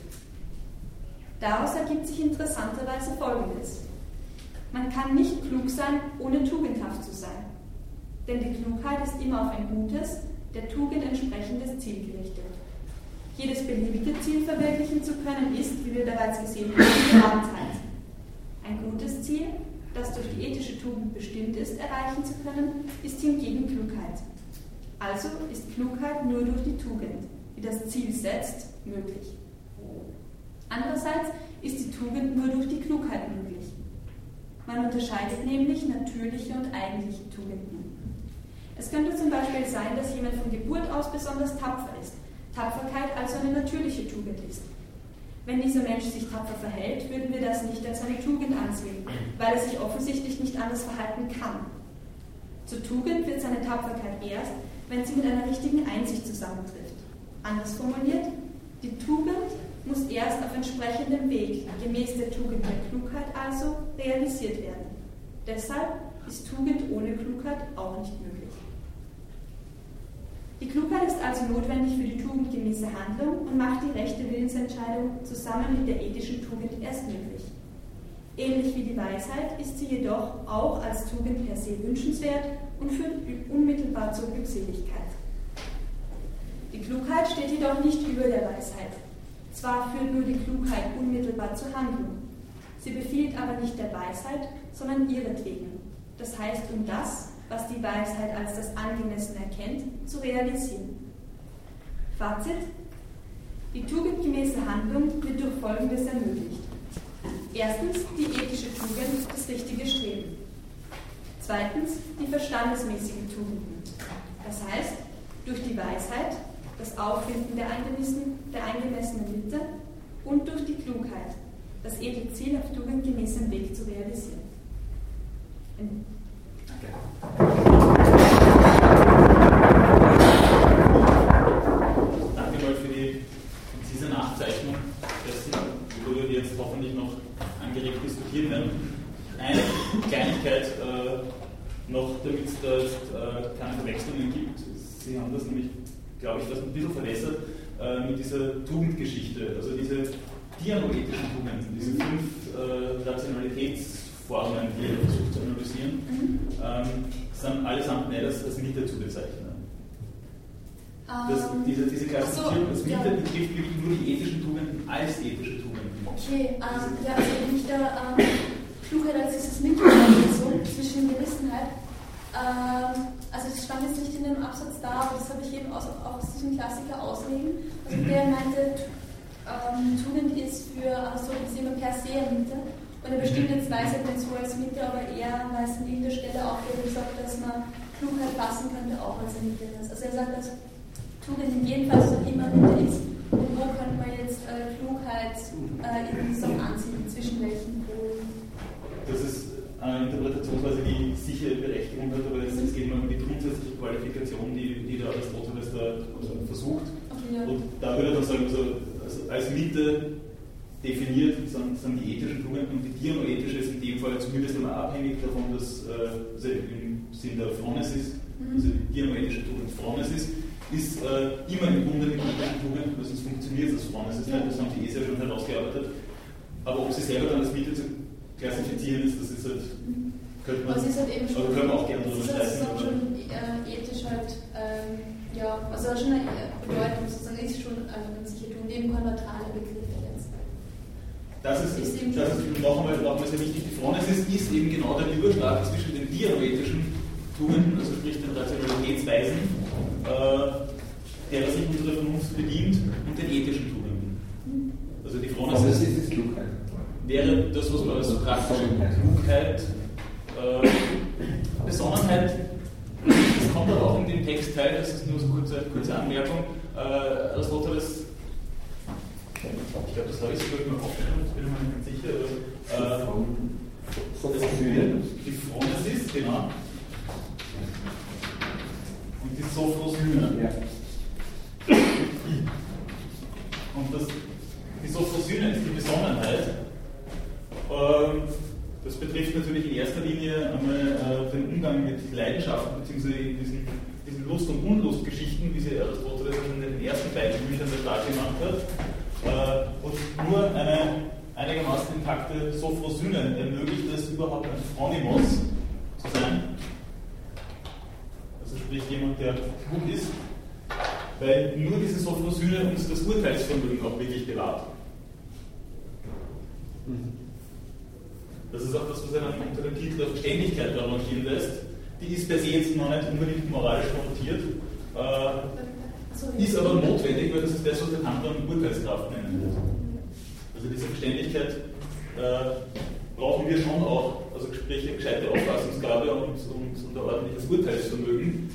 Daraus ergibt sich interessanterweise Folgendes. Man kann nicht klug sein, ohne tugendhaft zu sein. Denn die Klugheit ist immer auf ein gutes, der Tugend entsprechendes Ziel gerichtet. Jedes beliebige Ziel verwirklichen zu können, ist, wie wir bereits gesehen haben, die Gewandtheit. Ein gutes Ziel, das durch die ethische Tugend bestimmt ist, erreichen zu können, ist hingegen Klugheit. Also ist Klugheit nur durch die Tugend, die das Ziel setzt, möglich. Andererseits ist die Tugend nur durch die Klugheit möglich. Man unterscheidet nämlich natürliche und eigentliche Tugenden. Es könnte zum Beispiel sein, dass jemand von Geburt aus besonders tapfer ist, Tapferkeit also eine natürliche Tugend ist. Wenn dieser Mensch sich tapfer verhält, würden wir das nicht als eine Tugend ansehen, weil er sich offensichtlich nicht anders verhalten kann. Zur Tugend wird seine Tapferkeit erst, wenn sie mit einer richtigen Einsicht zusammentrifft. Anders formuliert, die Tugend muss erst auf entsprechendem Weg, gemäß der Tugend der Klugheit also, realisiert werden. Deshalb ist Tugend ohne Klugheit auch nicht möglich. Die Klugheit ist also notwendig für die tugendgemäße Handlung und macht die rechte Willensentscheidung zusammen mit der ethischen Tugend erst möglich. Ähnlich wie die Weisheit ist sie jedoch auch als Tugend per se wünschenswert und führt unmittelbar zur Glückseligkeit. Die Klugheit steht jedoch nicht über der Weisheit. Zwar führt nur die Klugheit unmittelbar zur Handlung, sie befiehlt aber nicht der Weisheit, sondern ihretwegen. Das heißt, um das, was die Weisheit als das Angemessene erkennt, zu realisieren. Fazit. Die tugendgemäße Handlung wird durch Folgendes ermöglicht. Erstens die ethische Tugend, das richtige Streben. Zweitens die verstandesmäßigen Tugenden. Das heißt, durch die Weisheit, das Auffinden der angemessenen, der angemessenen Mitte und durch die Klugheit, das edle Ziel auf tugendgemäßem Weg zu realisieren. Danke mal für die präzise Nachzeichnung dessen, worüber wir jetzt hoffentlich noch angeregt diskutieren werden. Eine Kleinigkeit äh, noch, damit es da äh, keine Verwechslungen gibt. Sie haben das nämlich, glaube ich, das ein bisschen verwässert äh, mit dieser Tugendgeschichte. Also diese dianoetischen Tugenden, diese fünf äh, Rationalitätsformen, die er versucht zu analysieren. Mhm. Ähm, sind allesamt nicht als, Mitte zu bezeichnen. Das, ähm, diese, diese Klassifizierung als Mitte ja. betrifft wirklich nur die ethischen Tugenden als ethische Tugenden. Okay, ähm, ja, also nicht der ähm, Klugheit als dieses Mittelmaß so zwischen Gewissenheit. Ähm, also das stand jetzt nicht in dem Absatz da, aber das habe ich eben aus, auch aus diesem Klassiker auslegen. Also mhm. der meinte, ähm, Tugend ist für Aristoteles immer per se eine Mitte. Und bestimmt jetzt Weisheit nicht so als Mitte, aber eher, es an irgendeiner Stelle auch gesagt dass man Klugheit fassen könnte, auch als eine Mitte. Also er sagt, dass Tugend in jedem Fall so immer Mitte ist. Und wo könnte man jetzt äh, Klugheit äh, in diesem ansiedeln, zwischen welchen Polen? Das ist eine Interpretationsweise, die sicher Berechtigung hat, aber es, geht immer um die grundsätzliche Qualifikation, die, die der Aristoteles da versucht. Okay, ja. Und da würde er dann sagen, also, also als Mitte definiert sind, sind die ethischen Tugenden und die dianoethische ist in dem Fall zumindest einmal abhängig davon, dass äh, also im Sinn der Phronesis, mhm. also die dianoethische Tugend Phronesis, ist äh, immer im Bunde mit ethischen Tugenden, weil sonst funktioniert das Phronesis nicht, das haben die ESA schon herausgearbeitet. Aber ob sie selber dann als Mitte zu klassifizieren ist, das ist halt, könnte man, also ist halt eben schon, also können wir auch gerne darüber streiten. Das ist schon äh, ethisch halt, ähm, ja, also schon eine Bedeutung sozusagen, ist schon also eine sichere Tugend, eben kein neutraler Begriff. Das ist, das ist noch, einmal, noch einmal sehr wichtig. Die Phronesis ist eben genau der Überschlag zwischen den dialoetischen Tugenden, also sprich den Rationalitätsweisen, äh, derer sich unsere Vernunft bedient, und den ethischen Tugenden. Also die Phronesis ist Klugheit. wäre das, was man als praktische Klugheit, äh, Besonnenheit, das kommt aber auch in den Textteil, das ist nur so eine kurze, kurze Anmerkung, äh, Aristoteles ich glaube, das habe ich sogar mal aufgeschrieben, ich bin mir nicht ganz sicher. Äh, die Phronesis, genau. Und die Sophrosyne. Ja. Und das, die Sophrosyne ist die Besonnenheit. Ähm, das betrifft natürlich in erster Linie einmal äh, den Umgang mit Leidenschaften, beziehungsweise diesen, diesen Lust- und Unlustgeschichten, wie sie Aristoteles in den ersten beiden Büchern der stark gemacht hat. Äh, und nur eine einigermaßen intakte Sophrosyne ermöglicht es überhaupt ein Phronimos zu sein. Also sprich jemand, der gut ist, weil nur diese Sophrosyne uns das Urteilsvermögen auch wirklich bewahrt. Das ist auch das, was er dann unter dem Titel der Verständigkeit rangieren lässt. Die ist per se jetzt noch nicht unbedingt moralisch konnotiert. Äh, ist aber notwendig, weil das ist das, was der Kant dann Urteilskraft nennen wird. Also diese Verständlichkeit äh, brauchen wir schon auch, also Gespräche, gescheite Auffassungsgabe und, und, und ein ordentliches Urteilsvermögen,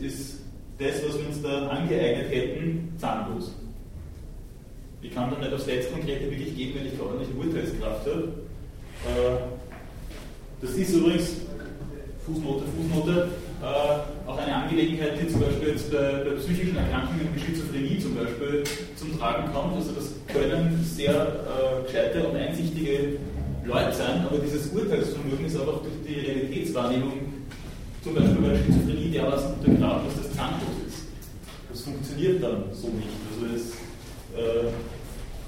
ist das, was wir uns da angeeignet hätten, zahnlos. Ich kann dann nicht aufs letzte Konkrete wirklich gehen, wenn ich ordentliche Urteilskraft habe. Äh, das ist übrigens, Fußnote, Fußnote, äh, auch eine Angelegenheit, die zum Beispiel jetzt bei, bei psychischen Erkrankungen wie Schizophrenie zum Beispiel zum Tragen kommt. Also das können sehr äh, gescheite und einsichtige Leute sein, aber dieses Urteilsvermögen ist einfach durch die Realitätswahrnehmung, zum Beispiel bei der Schizophrenie, dermaßen untergraben, dass das zahnlos ist. Das funktioniert dann so nicht. Also es äh,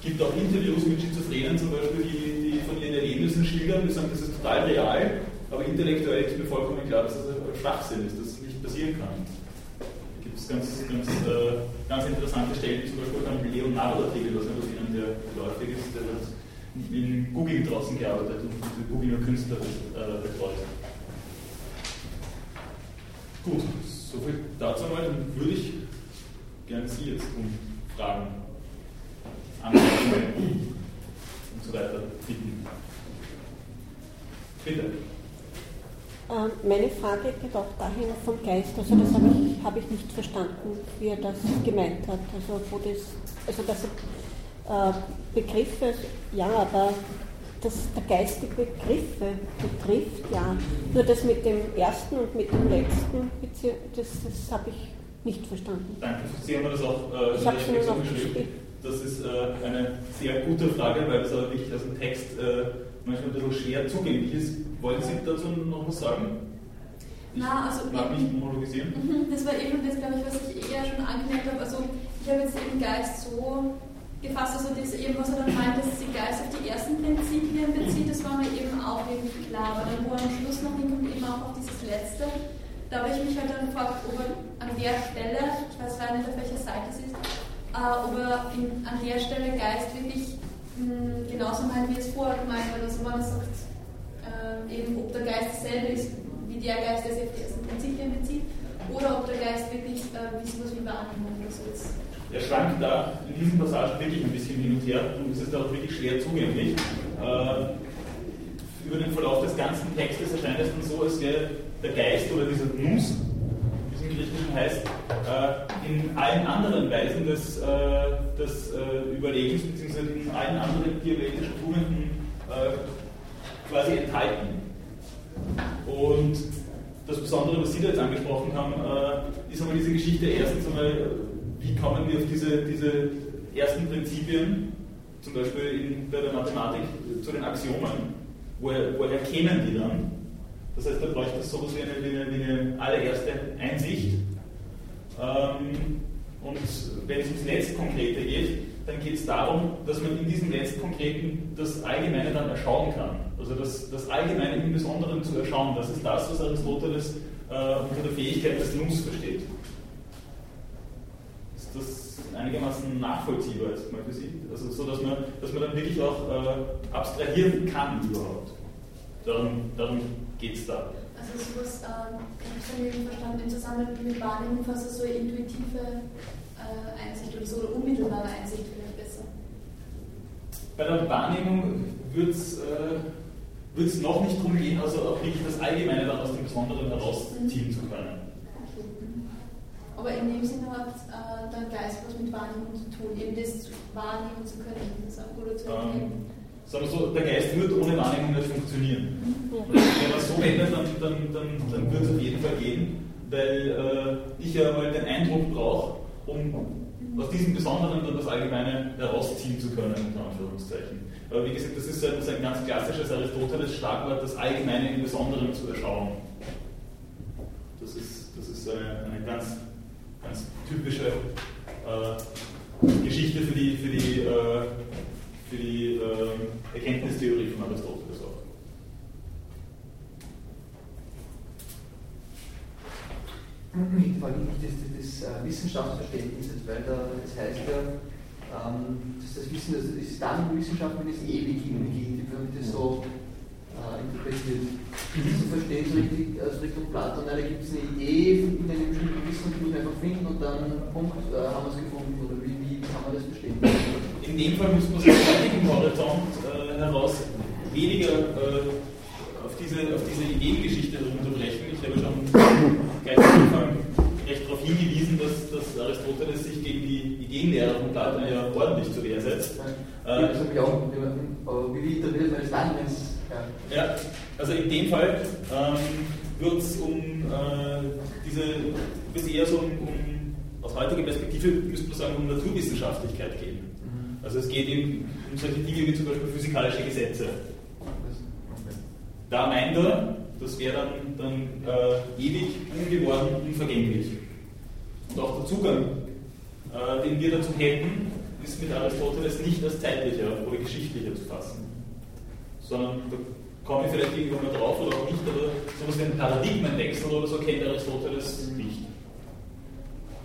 gibt auch Interviews mit Schizophrenen zum Beispiel, die, die von ihren Erlebnissen schildern, die sagen, das ist total real, aber intellektuell ist mir vollkommen klar, dass das ein Schwachsinn ist, dass es nicht passieren kann. Da gibt es ganz, ganz, äh, ganz interessante Stellen, zum Beispiel beim Leonardo-Artikel, was Ihnen der geläufig ist, der hat in Google draußen gearbeitet und diese Googler Künstler äh, betreut. Gut, soviel dazu mal. Dann würde ich gerne Sie jetzt um Fragen, Anmerkungen und so weiter bitten. Bitte. Ähm, meine Frage geht auch dahin vom Geist. Also das habe ich, hab ich nicht verstanden, wie er das gemeint hat. Also wo das, also dass er, äh, Begriffe, ja, aber dass der Geist die Begriffe betrifft, ja. Nur das mit dem ersten und mit dem letzten, das, das habe ich nicht verstanden. Danke, Sie haben das auch äh, ich habe es noch geschrieben. Das ist äh, eine sehr gute Frage, weil das aber wirklich aus dem Text äh, manchmal ein bisschen schwer zugänglich ist. Wollen Sie dazu noch was sagen? Ich Na, also mag nicht monologisieren. Mhm, das war eben das, glaube ich, was ich eher schon angemerkt habe. Also ich habe jetzt eben Geist so gefasst, also das eben, was er dann meint, dass sich Geist auf die ersten Prinzipien bezieht, das war mir eben auch irgendwie klar. Aber dann, wo er am Schluss noch hinkommt, eben auch auf dieses Letzte, da habe ich mich halt dann gefragt, ob er an der Stelle, ich weiß leider nicht, auf welcher Seite es ist, äh, ob er in, an der Stelle Geist wirklich hm, genauso meint, wie es vorher gemeint hat. Also man sagt, äh, eben ob der Geist dasselbe ist wie der Geist, der sich auf die ersten Prinzipien bezieht, oder ob der Geist wirklich äh, wissen muss wie Wahrnehmung oder so ist. Er schwankt da in diesen Passagen wirklich ein bisschen hin und her und es ist auch wirklich schwer zugänglich. Äh, über den Verlauf des ganzen Textes erscheint es dann so, als wäre der Geist oder dieser Nous, wie es im Griechischen heißt, äh, in allen anderen Weisen des, äh, des äh, Überlegens bzw. in allen anderen dialetischen Tugenden quasi enthalten. Und das Besondere, was Sie da jetzt angesprochen haben, ist einmal diese Geschichte erstens einmal, wie kommen wir auf diese, diese ersten Prinzipien, zum Beispiel in, bei der Mathematik zu den Axiomen, woher, woher kämen die dann? Das heißt, da bräuchte es sowas wie eine, wie eine, wie eine allererste Einsicht. Ähm, und wenn es ums Letztkonkrete geht, dann geht es darum, dass man in diesem Letztkonkreten das Allgemeine dann erschauen kann. Also das, das Allgemeine im Besonderen zu erschauen, das ist das, was Aristoteles äh, unter der Fähigkeit des Nus versteht. Das einigermaßen nachvollziehbar ist mal Sie. Also so, dass man, dass man dann wirklich auch äh, abstrahieren kann überhaupt. Darum, darum geht es da. Also sowas, äh, ich habe verstanden, im Zusammenhang mit Wahrnehmung fast so eine intuitive äh, Einsicht oder so, oder unmittelbare Einsicht vielleicht besser. Bei der Wahrnehmung wird es äh, noch nicht darum gehen, also auch wirklich das Allgemeine dann aus dem Besonderen herausziehen mhm. zu können. Aber in dem Sinne hat äh, der Geist was mit Wahrnehmung zu tun, eben das wahrnehmen zu können oder zu erkennen. Ähm, sagen wir so, der Geist wird ohne Wahrnehmung nicht funktionieren. Mhm. Wenn man so wendet, dann, dann, dann, dann wird es auf jeden Fall gehen, weil äh, ich ja mal den Eindruck brauche, um aus diesem Besonderen dann das Allgemeine herausziehen zu können, unter Anführungszeichen. Aber wie gesagt, das ist ein, das ein ganz klassisches Aristoteles-Schlagwort, das Allgemeine im Besonderen zu erschauen. Das ist, das ist eine, eine ganz ganz typische äh, Geschichte für die, für die, äh, für die äh, Erkenntnistheorie von Aristoteles auch. Ich frage mich das, das, das äh, Wissenschaftsverständnis, weil da, das heißt ja, ähm, dass das Wissen, das ist dann Wissenschaft, wenn es ewig hingeht, wenn das so äh, interpretiert. Mhm. Zu verstehen, so richtig also Richtung Platon, da gibt es eine Idee in einem bestimmten Wissen, die muss man einfach finden und dann Punkt, äh, haben wir es gefunden. Oder wie, wie kann man das verstehen? In dem Fall muss man sich aus heutigen Horizont äh, heraus weniger äh, auf, diese, auf diese Ideengeschichte runterbrechen. Ich habe schon gleich am Anfang recht darauf hingewiesen, dass, dass Aristoteles sich gegen die Ideenlehrer von Platon ja ordentlich zur Wehr setzt. Ja, das habe ich auch. Wie interpretiert man es dann, wenn es ja. ja, also in dem Fall ähm, wird es um äh, diese, wird eher so um, um, aus heutiger Perspektive, müsste man sagen, um Naturwissenschaftlichkeit gehen. Mhm. Also es geht eben um solche Dinge wie zum Beispiel physikalische Gesetze. Da meint er, das wäre dann, dann äh, ewig, ungeworden, unvergänglich. Und auch der Zugang, äh, den wir dazu hätten, ist mit Aristoteles nicht als zeitlicher oder geschichtlicher zu fassen sondern da komme ich vielleicht irgendwann mal drauf oder auch nicht, aber sowas wie ein Paradigmenwechsel oder so kennt Aristoteles nicht.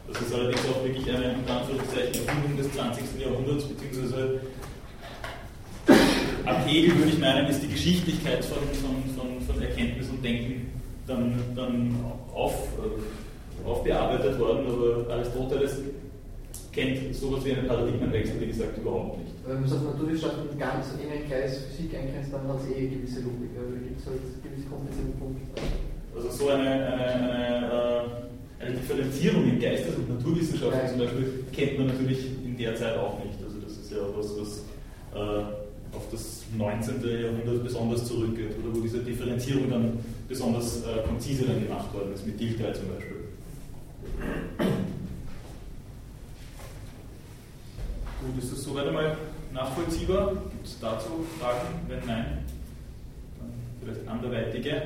Das ist allerdings auch wirklich eine in Anführungszeichen Erfindung des 20. Jahrhunderts, beziehungsweise ab Hegel würde ich meinen, ist die Geschichtlichkeit von, von, von, von Erkenntnis und Denken dann, dann auf, äh, aufbearbeitet worden, aber Aristoteles kennt sowas wie einen Paradigmenwechsel, wie gesagt, überhaupt nicht. Wenn man es auf Naturwissenschaften ganz in einen Kreis Physik eingrenzt, dann hat es eh eine gewisse Logik, also gibt es halt gewisse komplizierte Punkte. Also so eine, eine, eine, äh, eine Differenzierung in Geistes- und Naturwissenschaften ja. zum Beispiel kennt man natürlich in der Zeit auch nicht. Also das ist ja was, was äh, auf das 19. Jahrhundert besonders zurückgeht, oder wo diese Differenzierung dann besonders äh, konzise dann gemacht worden ist, mit Dilthey zum Beispiel. Gut, ist das soweit einmal nachvollziehbar? Gibt es dazu Fragen? Wenn nein, dann vielleicht anderweitige. Äh,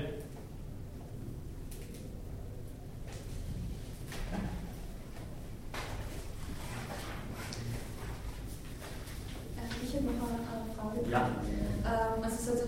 ich habe noch eine Frage. Ja. Ähm, also es hat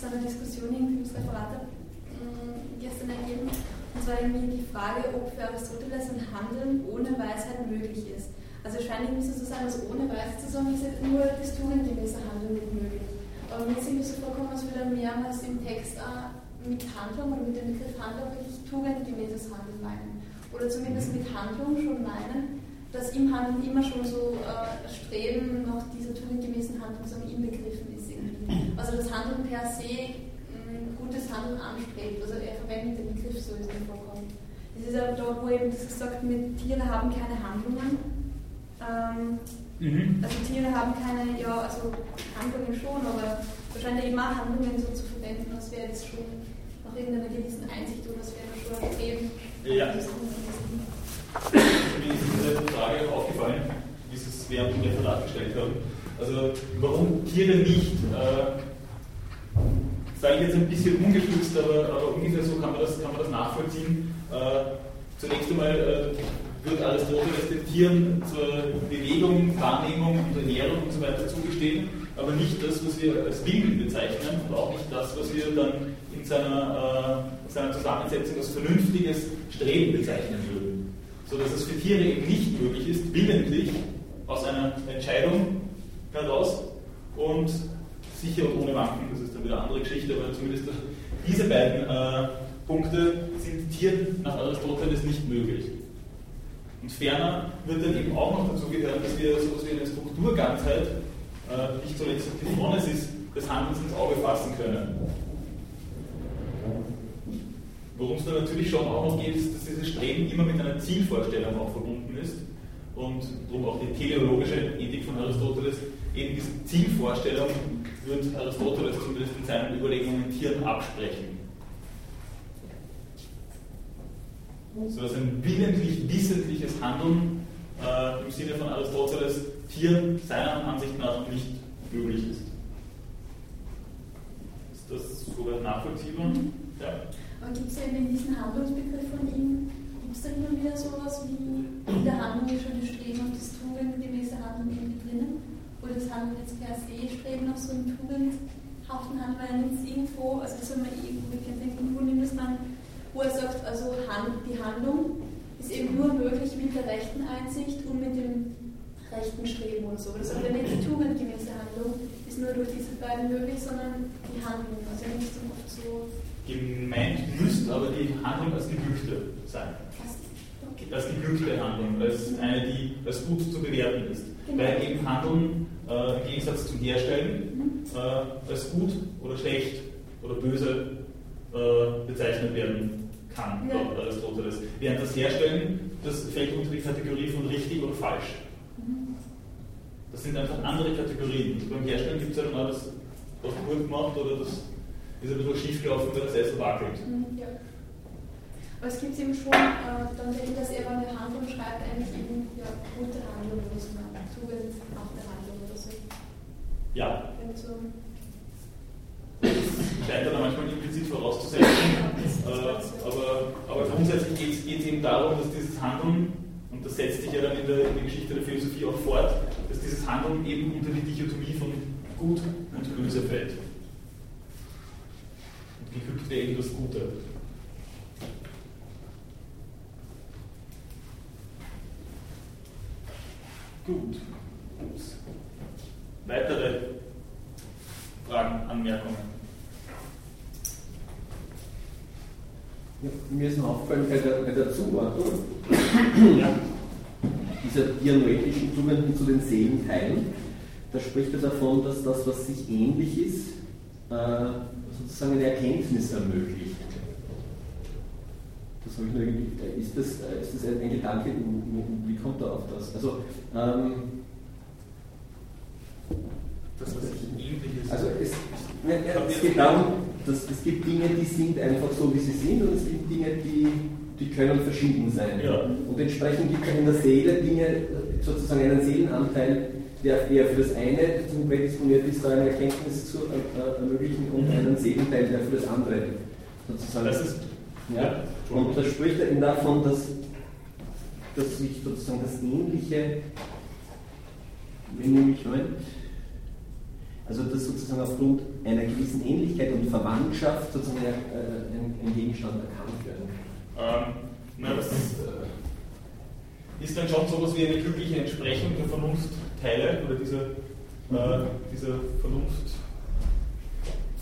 so eine Diskussion im Referat mm, gestern ergeben, und zwar irgendwie die Frage, ob für Aristoteles ein Handeln ohne Weisheit möglich ist. Also es scheint irgendwie so sein, dass ohne Weise zu sagen, ist nur das tugendgemäße Handeln nicht möglich. Aber mir ist irgendwie so vorkommen, als würde mehrmals im Text auch mit Handlung oder mit dem Begriff Handlung wirklich tugendgemäßes Handeln meinen. Oder zumindest mit Handlung schon meinen, dass im Handeln immer schon so äh, Streben nach dieser tugendgemäßen Handlung so inbegriffen ist. Irgendwie. Also das Handeln per se ein gutes Handeln anstrebt. Also er verwendet den Begriff so, wie es mir vorkommt. Es ist aber da, wo eben das gesagt wird, Tiere haben keine Handlungen ähm, mhm. Also Tiere haben keine, ja, also Handlungen schon, aber wahrscheinlich immer Handlungen so zu verwenden, als wäre das schon nach irgendeiner gewissen Einsicht oder als wäre das schon ein Streben. Ja. Mir ist diese Frage aufgefallen, wie Sie es während dem Referat gestellt haben. Also warum Tiere nicht, äh, sage ich jetzt ein bisschen ungestützt, aber, aber ungefähr so kann man das, kann man das nachvollziehen. Äh, zunächst einmal äh, wird Aristoteles den Tieren zur Bewegung, Wahrnehmung und Ernährung und so weiter zugestehen, aber nicht das, was wir als Willen bezeichnen und auch nicht das, was wir dann in seiner, äh, seiner Zusammensetzung als vernünftiges Streben bezeichnen würden. sodass es für Tiere eben nicht möglich ist, willentlich aus einer Entscheidung heraus und sicher und ohne Wanken, das ist dann wieder eine andere Geschichte, aber zumindest diese beiden äh, Punkte sind Tieren nach Aristoteles nicht möglich. Und ferner wird dann eben auch noch dazu gehören, dass wir so etwas wie eine Strukturganzheit, äh, nicht zuletzt die Phronesis des Handelns ins Auge fassen können. Worum es dann natürlich schon auch noch geht, ist, dass dieses Streben immer mit einer Zielvorstellung auch verbunden ist und darum auch die teleologische Ethik von Aristoteles eben diese Zielvorstellung wird Aristoteles zumindest in seinen Überlegungen Tieren absprechen. So dass ein willentlich wissentliches Handeln äh, im Sinne von Aristoteles Tieren seiner Ansicht nach nicht möglich ist. Ist das soweit nachvollziehbar? Ja. Aber gibt es ja in diesem Handlungsbegriff von ihm, gibt es da immer wieder sowas wie in der Handlung ist schon das Streben auf das tugendgemäße Handeln irgendwie drinnen? Oder das Handeln jetzt per se streben auf so einen tugendhaften Handeln, weil er nimmt es irgendwo, also das soll man irgendwo, ich kann irgendwo nimmt es man, wo er sagt, also die Handlung ist eben nur möglich mit der rechten Einsicht und mit dem rechten Streben und so. Das heißt, nicht die tugendgemäße Handlung ist nur durch diese beiden möglich, sondern die Handlung. Also nicht so oft so gemeint müsste aber die Handlung als geglückte sein. Als geglückte Handlung, als eine, die als gut zu bewerten ist. Genau. Weil eben Handeln äh, im Gegensatz zum Herstellen mhm. äh, als gut oder schlecht oder böse äh, bezeichnet werden kann, ja. laut Aristoteles. Während das Herstellen, das fällt unter die Kategorie von richtig oder falsch. Mhm. Das sind einfach andere Kategorien. beim Herstellen gibt es ja dann auch das, was gut gemacht oder das ist ein bisschen schief gelaufen, weil das Essen wackelt. Ja. Aber es gibt eben schon, äh, dann, dass er eine Handlung schreibt, eigentlich eben ja, gute Handlung, muss man Tugend auf der Handlung oder so. Ja. So. Scheint dann manchmal implizit vorauszusetzen, äh, aber, aber grundsätzlich geht es eben darum, dass dieses Handeln, und das setzt sich ja dann in der, in der Geschichte der Philosophie auch fort, dass dieses Handeln eben unter die Dichotomie von Gut und Böse fällt gefügt werden das Gute. Gut. Ups. Weitere Fragen, Anmerkungen? Ja, mir ist noch aufgefallen bei der, bei der Zuordnung ja. dieser dianoetischen Tugenden zu den Seelenteilen, da spricht er davon, dass das, was sich ähnlich ist, äh, sozusagen eine Erkenntnis ermöglicht. Das habe ich nur irgendwie, äh, ist das, äh, ist das ein Gedanke, wie kommt er auf das? Also, ähm, das, was ähnlich ist. Also es, es geht darum, dass es gibt Dinge, die sind einfach so, wie sie sind, und es gibt Dinge, die, die können verschieden sein. Ja. Und entsprechend gibt es in der Seele Dinge, sozusagen einen Seelenanteil, der eher für das eine zum prädisponiert ist, da eine Erkenntnis zu äh, ermöglichen und mhm. einen Seelenteil, der für das andere sozusagen. Das ist, ja. Und da spricht eben davon, dass, dass sich sozusagen das Ähnliche, wenn nehme ich rein, also dass sozusagen aufgrund einer gewissen Ähnlichkeit und Verwandtschaft sozusagen äh, ein, ein, Gegenstand erkannt werden. Ähm, na, das ist, äh, ist dann schon so etwas wie eine glückliche Entsprechung der Vernunft Teile oder dieser, äh, dieser Vernunft,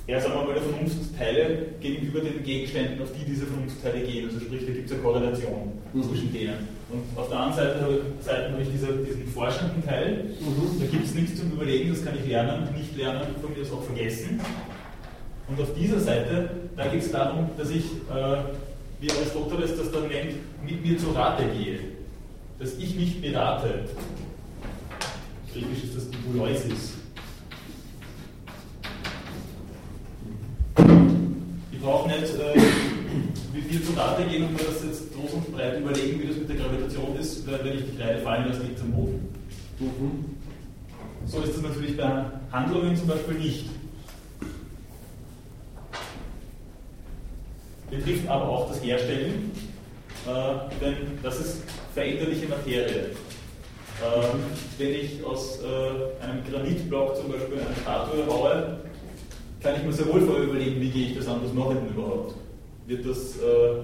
ja, sagen wir mal, der Vernunftteile gegenüber den Gegenständen, auf die diese Vernunftteile gehen. Also sprich, da gibt es eine Korrelation mhm. zwischen denen. Und auf der anderen Seite habe, Seite habe ich diese, diesen forschenden Teil, mhm. da gibt es nichts zum Überlegen, das kann ich lernen, nicht lernen, von mir das auch vergessen. Und auf dieser Seite, da geht es darum, dass ich, äh, wie Aristoteles das dann nennt, mit mir zur Rate gehe. Dass ich mich berate. Griechisch ist das die wie viel zu Rate gehen und mir das jetzt groß und breit überlegen, wie das mit der Gravitation ist, weil wenn ich die Kreide fallen lasse, liegt am Boden. Mhm. So ist das natürlich bei Handlungen zum Beispiel nicht. Betrifft aber auch das Herstellen, äh, denn das ist veränderliche Materie. Ähm, wenn ich aus äh, einem Granitblock zum Beispiel eine Statue baue, kann ich mir sehr wohl vorher überlegen, wie gehe ich das an, was mache ich denn überhaupt? Wird das, äh,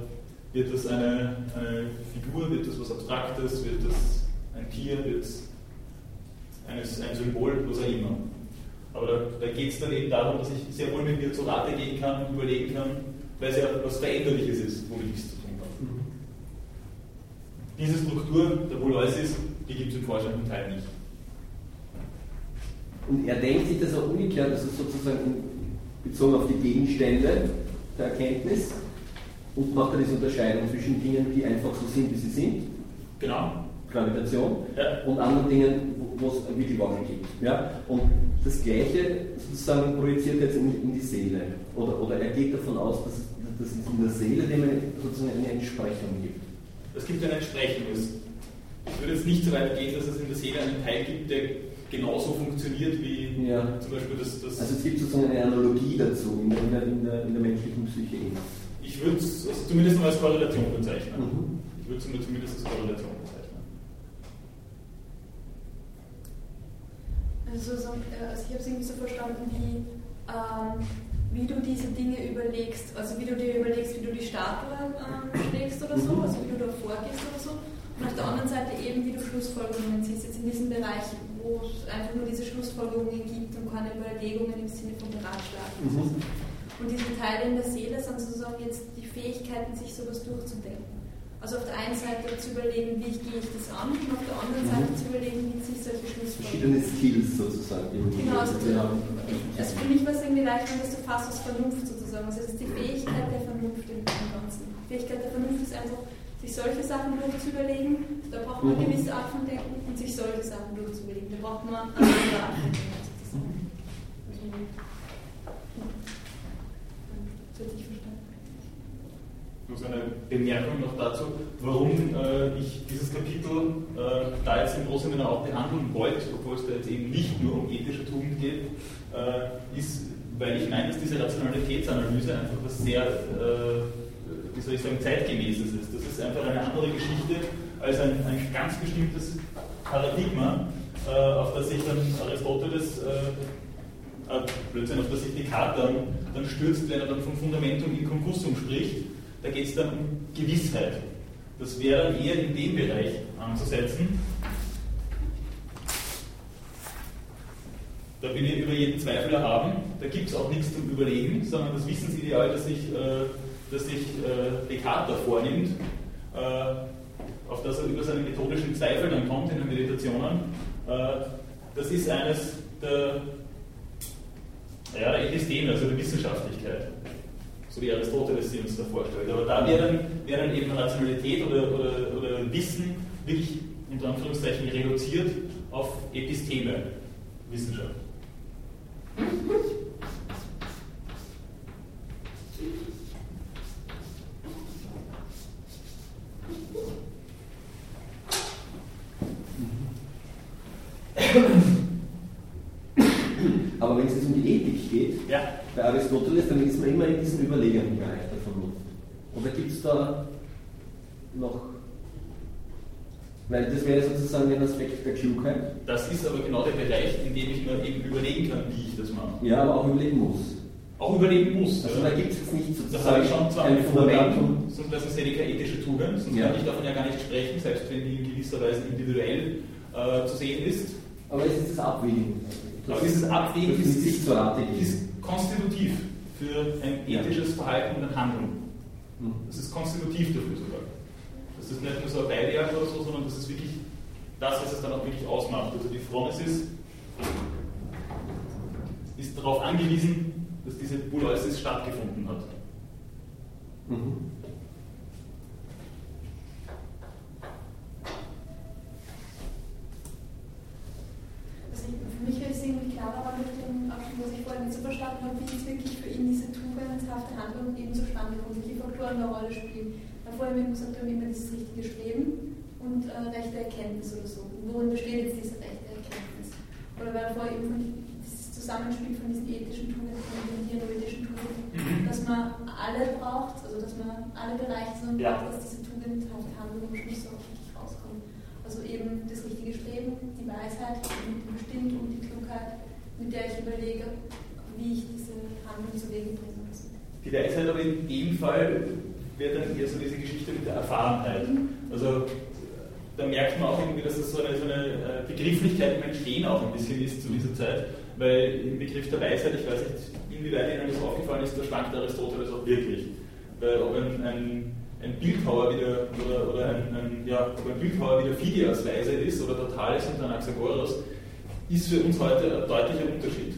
Wird das eine, eine Figur, wird das was Abstraktes, wird das ein Tier, wird es ein Symbol, was auch immer. Aber da, da geht es dann eben darum, dass ich sehr wohl mit mir zur Rate gehen kann, überlegen kann, weil es ja was Veränderliches ist, womit ich es zu tun habe. Diese Struktur der Bouleusis, die gibt es im vorstehenden Teil nicht. Und er denkt sich das auch umgekehrt, also sozusagen bezogen auf die Gegenstände der Erkenntnis und macht er diese Unterscheidung zwischen Dingen, die einfach so sind, wie sie sind. Genau. Gravitation ja. und anderen Dingen, wo es wirklich Wackel gibt. Ja? Und das Gleiche sozusagen projiziert jetzt in, in, die Seele. Oder, oder er geht davon aus, dass, dass es in der Seele dem sozusagen eine Entsprechung gibt. Es gibt eine Entsprechung. Ich würde jetzt nicht so weit gehen, dass es in der Seele einen Teil gibt, der genauso funktioniert wie ja. zum Beispiel das, das. Also es gibt sozusagen eine Analogie dazu in der, in der, in der menschlichen Psyche. Ich würde es also zumindest mal als Korrelation bezeichnen. Mhm. Ich würde es zumindest als Korrelation bezeichnen. Also, so, äh, also ich habe es irgendwie so verstanden, wie, ähm, wie du diese Dinge überlegst, also wie du dir überlegst, wie du die Statue ähm, schlägst oder so, mhm. also wie du da vorgehst oder so. Und auf der anderen Seite eben, wie du Schlussfolgerungen ziehst, jetzt in diesem Bereich, wo es einfach nur diese Schlussfolgerungen gibt und keine Überlegungen im Sinne von Beratschlagen. Mhm. Und diese Teile in der Seele sind sozusagen jetzt die Fähigkeiten, sich sowas durchzudenken. Also auf der einen Seite zu überlegen, wie gehe ich das an, und auf der anderen mhm. Seite zu überlegen, wie sich solche Verschiedene Schlussfolgerungen. Skills sozusagen. Genau, also, also für mich war es irgendwie leicht, wenn das so fast als Vernunft sozusagen. Also es ist die Fähigkeit der Vernunft im Ganzen. Die Fähigkeit der Vernunft ist einfach, sich solche Sachen durchzuüberlegen. Da braucht man eine mhm. gewisse Art von Denken und sich solche Sachen durchzuüberlegen. Da braucht man eine andere Art von Denken. Nur eine Bemerkung noch dazu, warum äh, ich dieses Kapitel äh, da jetzt im großen Sinne auch behandeln wollte, obwohl es da jetzt eben nicht nur um ethische Tugend geht, äh, ist, weil ich meine, dass diese Rationalitätsanalyse einfach was sehr, äh, wie soll ich sagen, zeitgemäßes ist. Das ist einfach eine andere Geschichte als ein, ein ganz bestimmtes Paradigma, äh, auf das sich dann Aristoteles äh, Blödsinn, auf das sich Descartes dann, dann stürzt, wenn er dann vom Fundamentum in Concussum spricht da geht es dann um Gewissheit. Das wäre eher in dem Bereich anzusetzen. Da will ich über jeden Zweifel haben, da gibt es auch nichts zum Überlegen, sondern das Wissensideal, das sich, äh, das äh, vornimmt, äh, auf das er über seine methodischen Zweifel dann kommt in den Meditationen, äh, das ist eines der, ja, der Episteme, also der Wissenschaftlichkeit so wie Aristoteles sie uns da vorstellt. Aber da wäre dann, wär dann eben Rationalität oder, oder, oder Wissen wirklich unter Anführungszeichen reduziert auf Episteme, Wissenschaft. Aber wenn es jetzt um die Ethik geht, ja. bei Aristoteles, dann ist man immer in diesem überlegenen Bereich der Vernunft. Oder gibt es da noch weil das wäre sozusagen ein Aspekt der Klugheit. Das ist aber genau der Bereich, in dem ich mir eben überlegen kann, wie ich das mache. Ja, aber auch überlegen muss. Auch überlegen muss. Also ja. da gibt es nicht sozusagen. Das habe ich schon zwar ein Fundamentum. Das ist ja keine ethische Tugend, sonst ja. kann ich davon ja gar nicht sprechen, selbst wenn die in gewisser Weise individuell äh, zu sehen ist. Aber es ist das Abwägen. Aber dieses Abwägen ist, ist, zu ist konstitutiv für ein ethisches Verhalten und ein Handeln. Hm. Das ist konstitutiv dafür sogar. Das ist nicht nur so ein Beiwerk oder so, sondern das ist wirklich das, was es dann auch wirklich ausmacht. Also die Phronesis ist darauf angewiesen, dass diese Buleusis stattgefunden hat. Mhm. Mich wäre es irgendwie klarer, aber mit dem Abschnitt, was ich vorhin nicht so verstanden habe, wie jetzt wirklich für ihn diese tugendhafte Handlung eben zustande kommt, welche Faktoren eine Rolle spielen. Da vorhin haben wir gesagt, wir haben immer dieses richtige Streben und äh, rechte Erkenntnis oder so. Worin besteht jetzt diese rechte Erkenntnis? Oder weil vorher eben von dieses Zusammenspiel von diesen ethischen Tugenden, von den theoretischen Tugenden, mhm. dass man alle braucht, also dass man alle Bereiche so ja. braucht, dass diese tugendhafte Handlung am Schluss auch wirklich rauskommt. Also eben das richtige Streben, die Weisheit, und und die Klugheit, mit der ich überlege, wie ich diese Handlung zu Wege bringen muss. Die Weisheit aber in dem Fall wäre dann eher so diese Geschichte mit der Erfahrenheit. Also da merkt man auch irgendwie, dass das so eine, so eine äh, Begrifflichkeit im Entstehen auch ein bisschen ist zu dieser Zeit, weil im Begriff der Weisheit, ich weiß nicht, inwieweit Ihnen das aufgefallen ist, da schwankt Aristoteles auch wirklich. Weil ob ein, ein, ein Bildhauer wieder, oder, oder ein, ein, ja, ob ein Bildhauer wieder Phidias Weisheit ist oder Totales und Anaxagoras, ist für uns heute ein deutlicher Unterschied.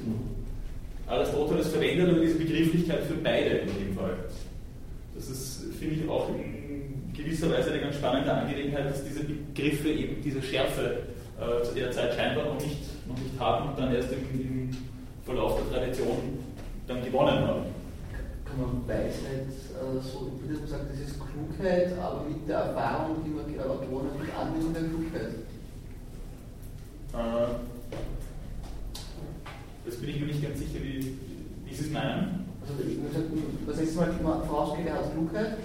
Aristoteles verwendet aber diese Begrifflichkeit für beide in dem Fall. Das ist, finde ich, auch in gewisser Weise eine ganz spannende Angelegenheit, dass diese Begriffe eben diese Schärfe äh, zu der Zeit scheinbar noch nicht, noch nicht haben und dann erst im, im Verlauf der Tradition dann gewonnen haben. Kann man Weisheit äh, so wie man sagt, das ist Klugheit, aber mit der Erfahrung, die man gewonnen hat, mit Anwendung der Klugheit? Äh, das bin ich mir nicht ganz sicher, wie, wie Sie es meinen. Also, das letzte Mal immer vorausgeht, er hat Klugheit.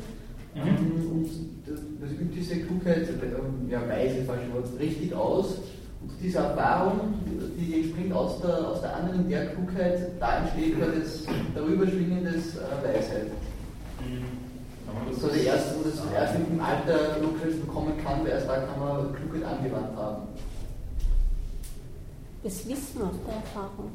Mhm. Ähm, und das, das übt diese Klugheit, ähm, ja, weise, falsche Wort, richtig aus. Und diese Erfahrung, die entspringt aus der, aus der Anwendung der Klugheit, da entsteht das darüberschwingen des äh, Weisheit. Mhm. So der erste, wo das erst im Alter Klugheit bekommen kann, weil erst da kann man Klugheit angewandt haben. Das Wissen aus der Erfahrung.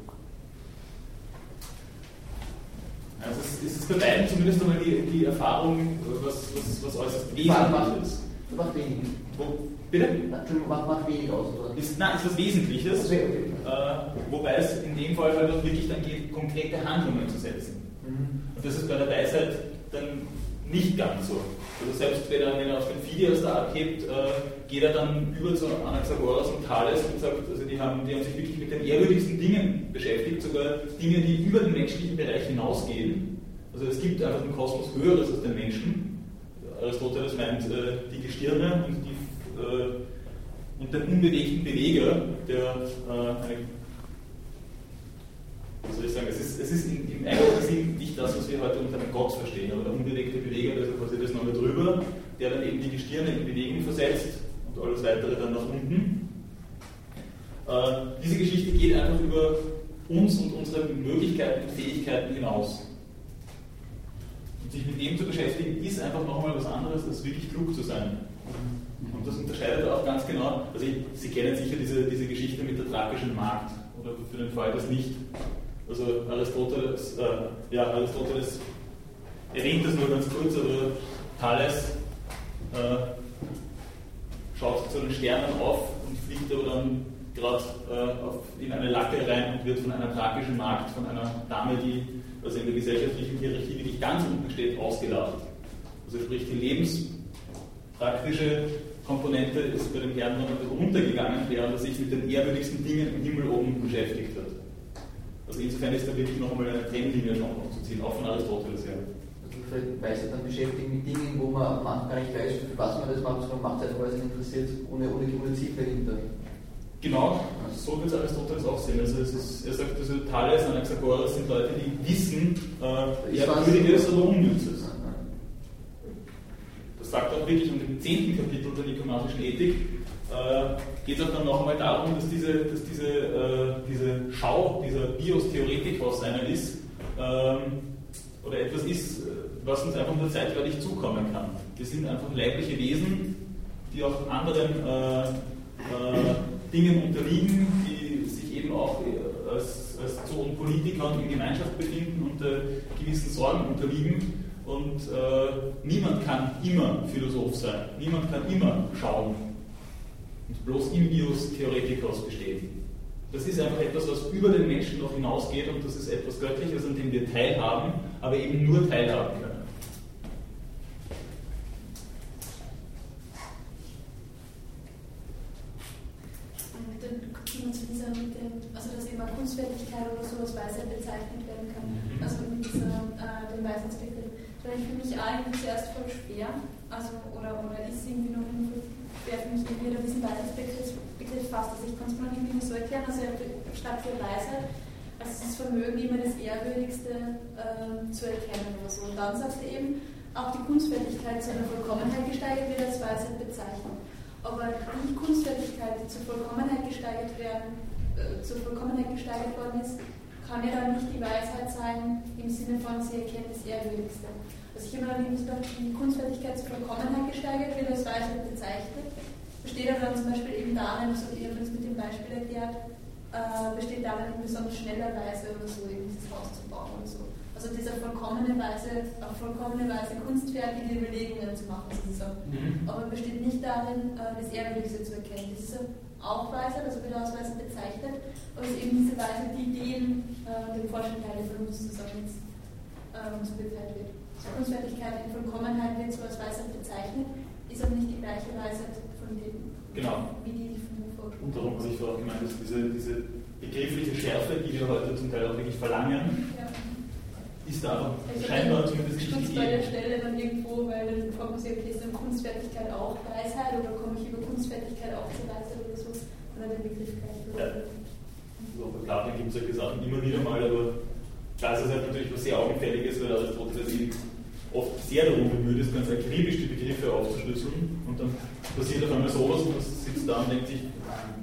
Also es ist bei beiden zumindest einmal die, die Erfahrung, was, was, was äußerst wesentlich ist. Macht wenig. Wo, bitte? Entschuldigung, macht, macht wenig aus, oder? Ist, nein, ist was Wesentliches. Okay, okay. Äh, wobei es in dem Fall halt auch wirklich dann geht, konkrete Handlungen zu setzen. Mhm. Und das ist bei der Weisheit dann nicht ganz so. Also selbst wenn er, wenn er auf den Phidias da abhebt, äh, geht er dann über zu Anaxagoras und Thales und sagt, also die haben, die haben sich wirklich mit den ehrwürdigsten Dingen beschäftigt, sogar Dinge, die über den menschlichen Bereich hinausgehen. Also es gibt einfach im Kosmos Höheres als den Menschen. Aristoteles meint äh, die Gestirne und, die, äh, und den unbewegten Beweger, der äh, eine soll ich sagen, es ist, es ist im, eigentlichen Sinn nicht das, was wir heute unter einem Gott verstehen, aber der unbewegte Beweger, also quasi das nochmal drüber, der dann eben die Gestirne in Bewegung versetzt und alles weitere dann nach unten. Äh, diese Geschichte geht einfach über uns und unsere Möglichkeiten und Fähigkeiten hinaus. Und sich mit dem zu beschäftigen, ist einfach nochmal was anderes, als wirklich klug zu sein. Und das unterscheidet auch ganz genau, also ich, Sie kennen sicher diese, diese Geschichte mit der thrakischen Magd, oder für den Fall das nicht. Also Aristoteles, äh, ja, Aristoteles erwähnt das nur ganz kurz, aber Thales äh, schaut zu den Sternen auf und fliegt aber dann gerade äh, in eine Lacke rein und wird von einer thrakischen Magd, von einer Dame, die also in der gesellschaftlichen Hierarchie wirklich ganz unten steht, ausgelacht. Also sprich die lebenspraktische Komponente ist bei dem Herrn runtergegangen, während er sich mit den ehrwürdigsten Dingen im Himmel oben beschäftigt hat. Also insofern ist da wirklich noch einmal eine Trennlinie schon aufzuziehen, auch von Aristoteles her. Also vielleicht weiß er dann beschäftigt mit Dingen, wo man am gar nicht weiß, für was man das macht, sondern macht es einfach, weil es interessiert, ohne, ohne, ohne Ziel dahinter. Genau, so wird es Aristoteles auch sehen. Also ist, er sagt, also Thales, Anaxagoras sind Leute, die wissen, äh, ehrwürdiges oder unnützes. Das sagt auch wirklich und im zehnten Kapitel der Nikomatischen Ethik, geht es auch dann noch einmal darum, dass diese, dass diese, äh, diese Schau, dieser Bios Theoretikos einer ist, ähm, oder etwas ist, was uns einfach nur zeitweilig zukommen kann. Wir sind einfach leibliche Wesen, die auch anderen äh, äh, Dingen unterliegen, die sich eben auch äh, als, als Zoonenpolitiker in Gemeinschaft befinden und äh, gewissen Sorgen unterliegen. Und äh, niemand kann immer Philosoph sein, niemand kann immer schauen und bloß im Bios Theoretikos bestehen. Das ist einfach etwas, was über den Menschen noch hinausgeht und das ist etwas Göttliches, an dem wir teilhaben, aber eben nur teilhaben können. also dass eben eine Kunstfertigkeit oder so als Weisheit bezeichnet werden kann. Mhm. Also mit dieser, äh, dem Weisheitsbegriff. Das ist für mich auch zuerst voll schwer, also, oder, oder ist irgendwie noch wer für mich irgendwie ein bisschen Weisheitsbegriff Begriff fasst. Also ich kann es mir irgendwie so erklären, also statt für Weisheit, also das Vermögen immer das Ehrwürdigste äh, zu erkennen oder so. Und dann sagt er eben, auch die Kunstfertigkeit zu einer Vollkommenheit gesteigert wird als Weisheit bezeichnet. Aber die Kunstfertigkeit, die zur Vollkommenheit gesteigert werden, äh, zur Vollkommenheit gesteigert worden ist, kann ja dann nicht die Weisheit sein im Sinne von, sie erkennt das Ehrwürdigste. Also ich mir dann gedacht, die Kunstfertigkeit zur Vollkommenheit gesteigert wird als Weisheit bezeichnet. Besteht aber dann zum Beispiel eben darin, so wie ihr uns mit dem Beispiel erklärt, äh, besteht darin, in besonders schneller Weise oder so eben dieses Haus zu bauen oder so. Also diese vollkommene Weise, auf vollkommene Weise kunstfertige Überlegungen zu machen sozusagen. Mhm. Aber besteht nicht darin, äh, das Ehrwürdigste zu erkennen. Das ist auch Weisheit, also wird als Weisheit bezeichnet, aber es ist eben diese Weise, die dem, äh, dem Forschungsteile von uns zusammen jetzt, ähm, zugeteilt wird. Kunstfertigkeit in Vollkommenheit wird so als Weisheit bezeichnet, ist aber nicht die gleiche Weisheit von dem, genau. wie die von dem Forschung. Und darum habe ich vorher gemeint, dass diese, diese begriffliche Schärfe, die wir heute zum Teil auch wirklich verlangen, ja ist da also scheinbar zumindest nicht gegeben. bei der Stelle dann irgendwo, weil dann fragt man sich, okay, ist dann Kunstfertigkeit auch Weisheit oder komme ich über Kunstfertigkeit auch zur Weisheit oder so? Oder den Begriff gleich. Ja. Also bei Platon gibt es solche Sachen immer wieder mal, aber da ist es halt natürlich was sehr Augenfälliges, weil Aristoteles eben oft sehr darum bemüht ist, ganz akribisch die Begriffe aufzuschlüsseln und dann passiert auf einmal sowas und man sitzt da und denkt sich,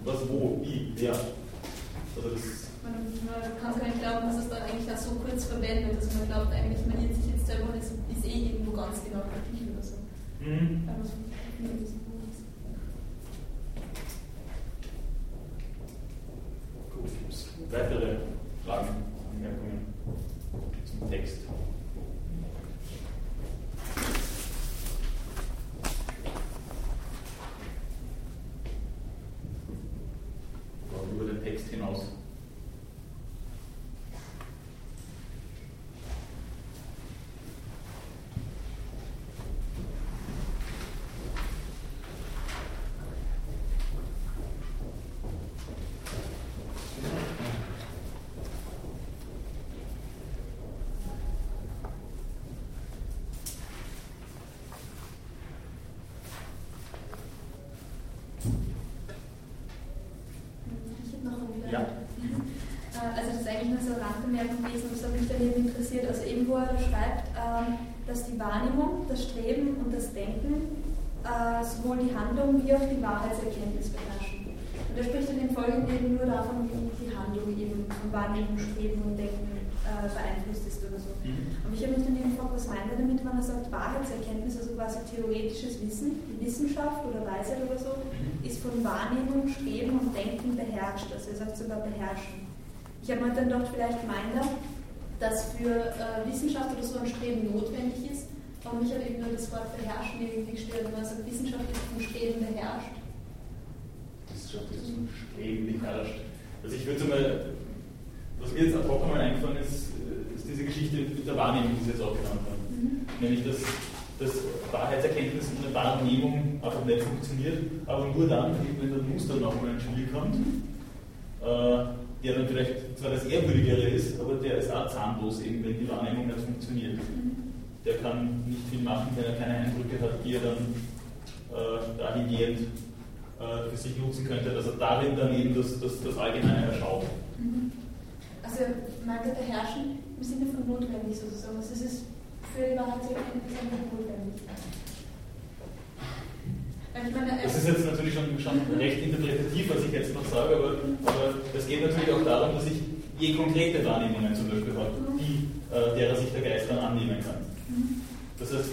was, wo, wie, wer. Also das man kann gar nicht glauben, dass es dann eigentlich auch so kurz verwendet. Also man glaubt eigentlich, man irrt sich jetzt selber und es ist eh irgendwo ganz genau gleich oder so. Mhm. Gut, weitere Fragen, Anmerkungen zum Text? über den Text hinaus. Wahrnehmung, das Streben und das Denken äh, sowohl die Handlung wie auch die Wahrheitserkenntnis beherrschen. Und er spricht in den Folgenden eben nur davon, wie die Handlung eben von Wahrnehmung, Streben und Denken äh, beeinflusst ist oder so. Mhm. Aber ich habe mich dann eben gefragt, was er sagt, Wahrheitserkenntnis, also quasi theoretisches Wissen, Wissenschaft oder Weisheit oder so, mhm. ist von Wahrnehmung, Streben und Denken beherrscht. Also er sagt sogar beherrschen. Ich habe mir dann dort vielleicht gemeint, dass für äh, Wissenschaft oder so ein Streben notwendig ist, aber mich hat eben nur das Wort beherrschen irgendwie gestört, wenn man sagt, Wissenschaft ist vom Streben beherrscht. Wissenschaft ist vom Streben beherrscht. Also ich würde mal, was mir jetzt ad hoc mal eingefallen ist, ist diese Geschichte mit der Wahrnehmung, die Sie jetzt auch genannt haben. Nämlich, dass, dass Wahrheitserkenntnis ohne Wahrnehmung einfach nicht funktioniert, aber nur dann, wenn der Muster nochmal ins Spiel kommt, äh, der dann vielleicht zwar das Ehrwürdigere ist, aber der ist auch zahnlos, eben wenn die Wahrnehmung nicht funktioniert. Der kann nicht viel machen, wenn er keine Eindrücke hat, die er dann äh, dahingehend äh, für sich nutzen könnte, dass er darin dann eben das, das, das Allgemeine erschaut. Mhm. Also meint er beherrschen im Sinne von notwendig sozusagen. Also es ist für die. Das ist jetzt natürlich schon, schon recht interpretativ, was ich jetzt noch sage, aber, aber es geht natürlich auch darum, dass ich je konkrete Wahrnehmungen zum Beispiel habe, die, äh, derer sich der Geist dann annehmen kann. Das heißt,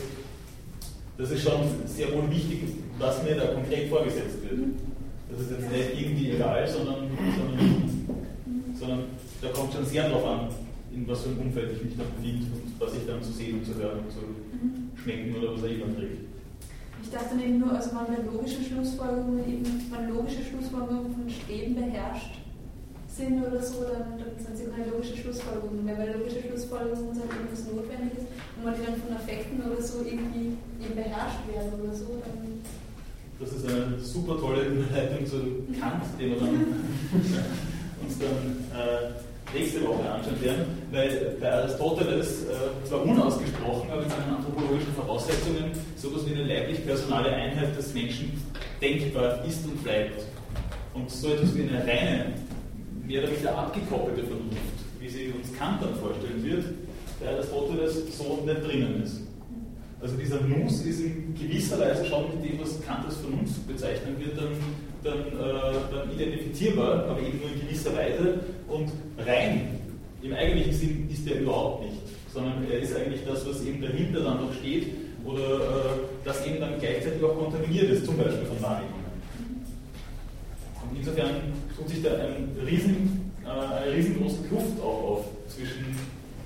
das ist schon sehr wohl wichtig, was mir da konkret vorgesetzt wird. Das ist jetzt nicht irgendwie egal, sondern, sondern, sondern da kommt schon sehr darauf an, in was für einem Umfeld ich mich da befinde und was ich dann zu sehen und zu hören und zu schmecken oder was auch immer trägt. Ich dachte eben nur, also man logische Schlussfolgerungen eben, man logische Schlussfolgerungen von Streben beherrscht sind oder so, dann, dann sind sie keine logische Schlussfolgerungen mehr, weil logische Schlussfolgerungen sind irgendwas notwendig ist und man die dann von Affekten oder so irgendwie eben beherrscht werden oder so, dann das ist eine super tolle Überleitung zu Kant, den wir dann uns dann äh, nächste Woche anschauen werden, weil bei Aristoteles äh, zwar unausgesprochen, aber in seinen anthropologischen Voraussetzungen sowas wie eine leiblich-personale Einheit des Menschen denkbar ist und bleibt. Und so etwas wie eine reine mehr oder weniger abgekoppelte Vernunft, wie sie uns Kant dann vorstellen wird, bei Aristoteles so nicht drinnen ist. Also dieser Nus ist in gewisser Weise schon mit dem, was Kant als Vernunft bezeichnen wird, dann, dann, äh, dann identifizierbar, aber eben nur in gewisser Weise und rein im eigentlichen Sinn ist er überhaupt nicht, sondern er ist eigentlich das, was eben dahinter dann noch steht oder äh, das eben dann gleichzeitig auch kontaminiert ist, zum Beispiel von Wahrnehmungen. Und insofern tut sich da ein riesen, äh, eine riesengroße Kluft auch auf zwischen,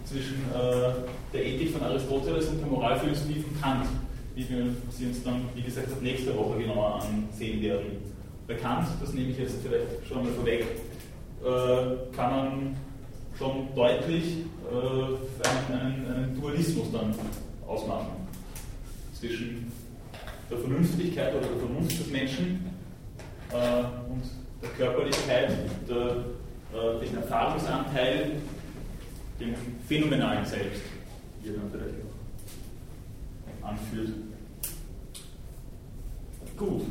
zwischen äh, der Ethik von Aristoteles und der Moralphilosophie von Kant, wie wir sie uns dann, wie gesagt, ab nächster Woche genauer ansehen werden. Bei Kant, das nehme ich jetzt vielleicht schon mal vorweg, äh, kann man schon deutlich äh, einen, einen Dualismus dann ausmachen zwischen der Vernünftigkeit oder der Vernunft des Menschen äh, und der Körperlichkeit, der, äh, dem Erfahrungsanteil, dem Phänomenalen selbst, wie er dann vielleicht auch anführt. Gut.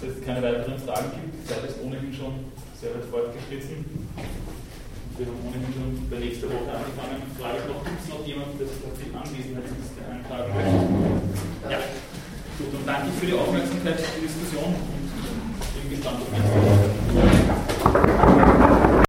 dass es keine weiteren Fragen gibt. Die Zeit ist ohnehin schon sehr weit fortgeschritten. Wir haben ohnehin schon bei nächster Woche angefangen. Frage ich noch, gibt es noch jemanden, der sich auf die Anwesenheitsliste eintragen möchte? Ja. Gut, dann danke ich für die Aufmerksamkeit, für die Diskussion und bin gespannt auf die Woche.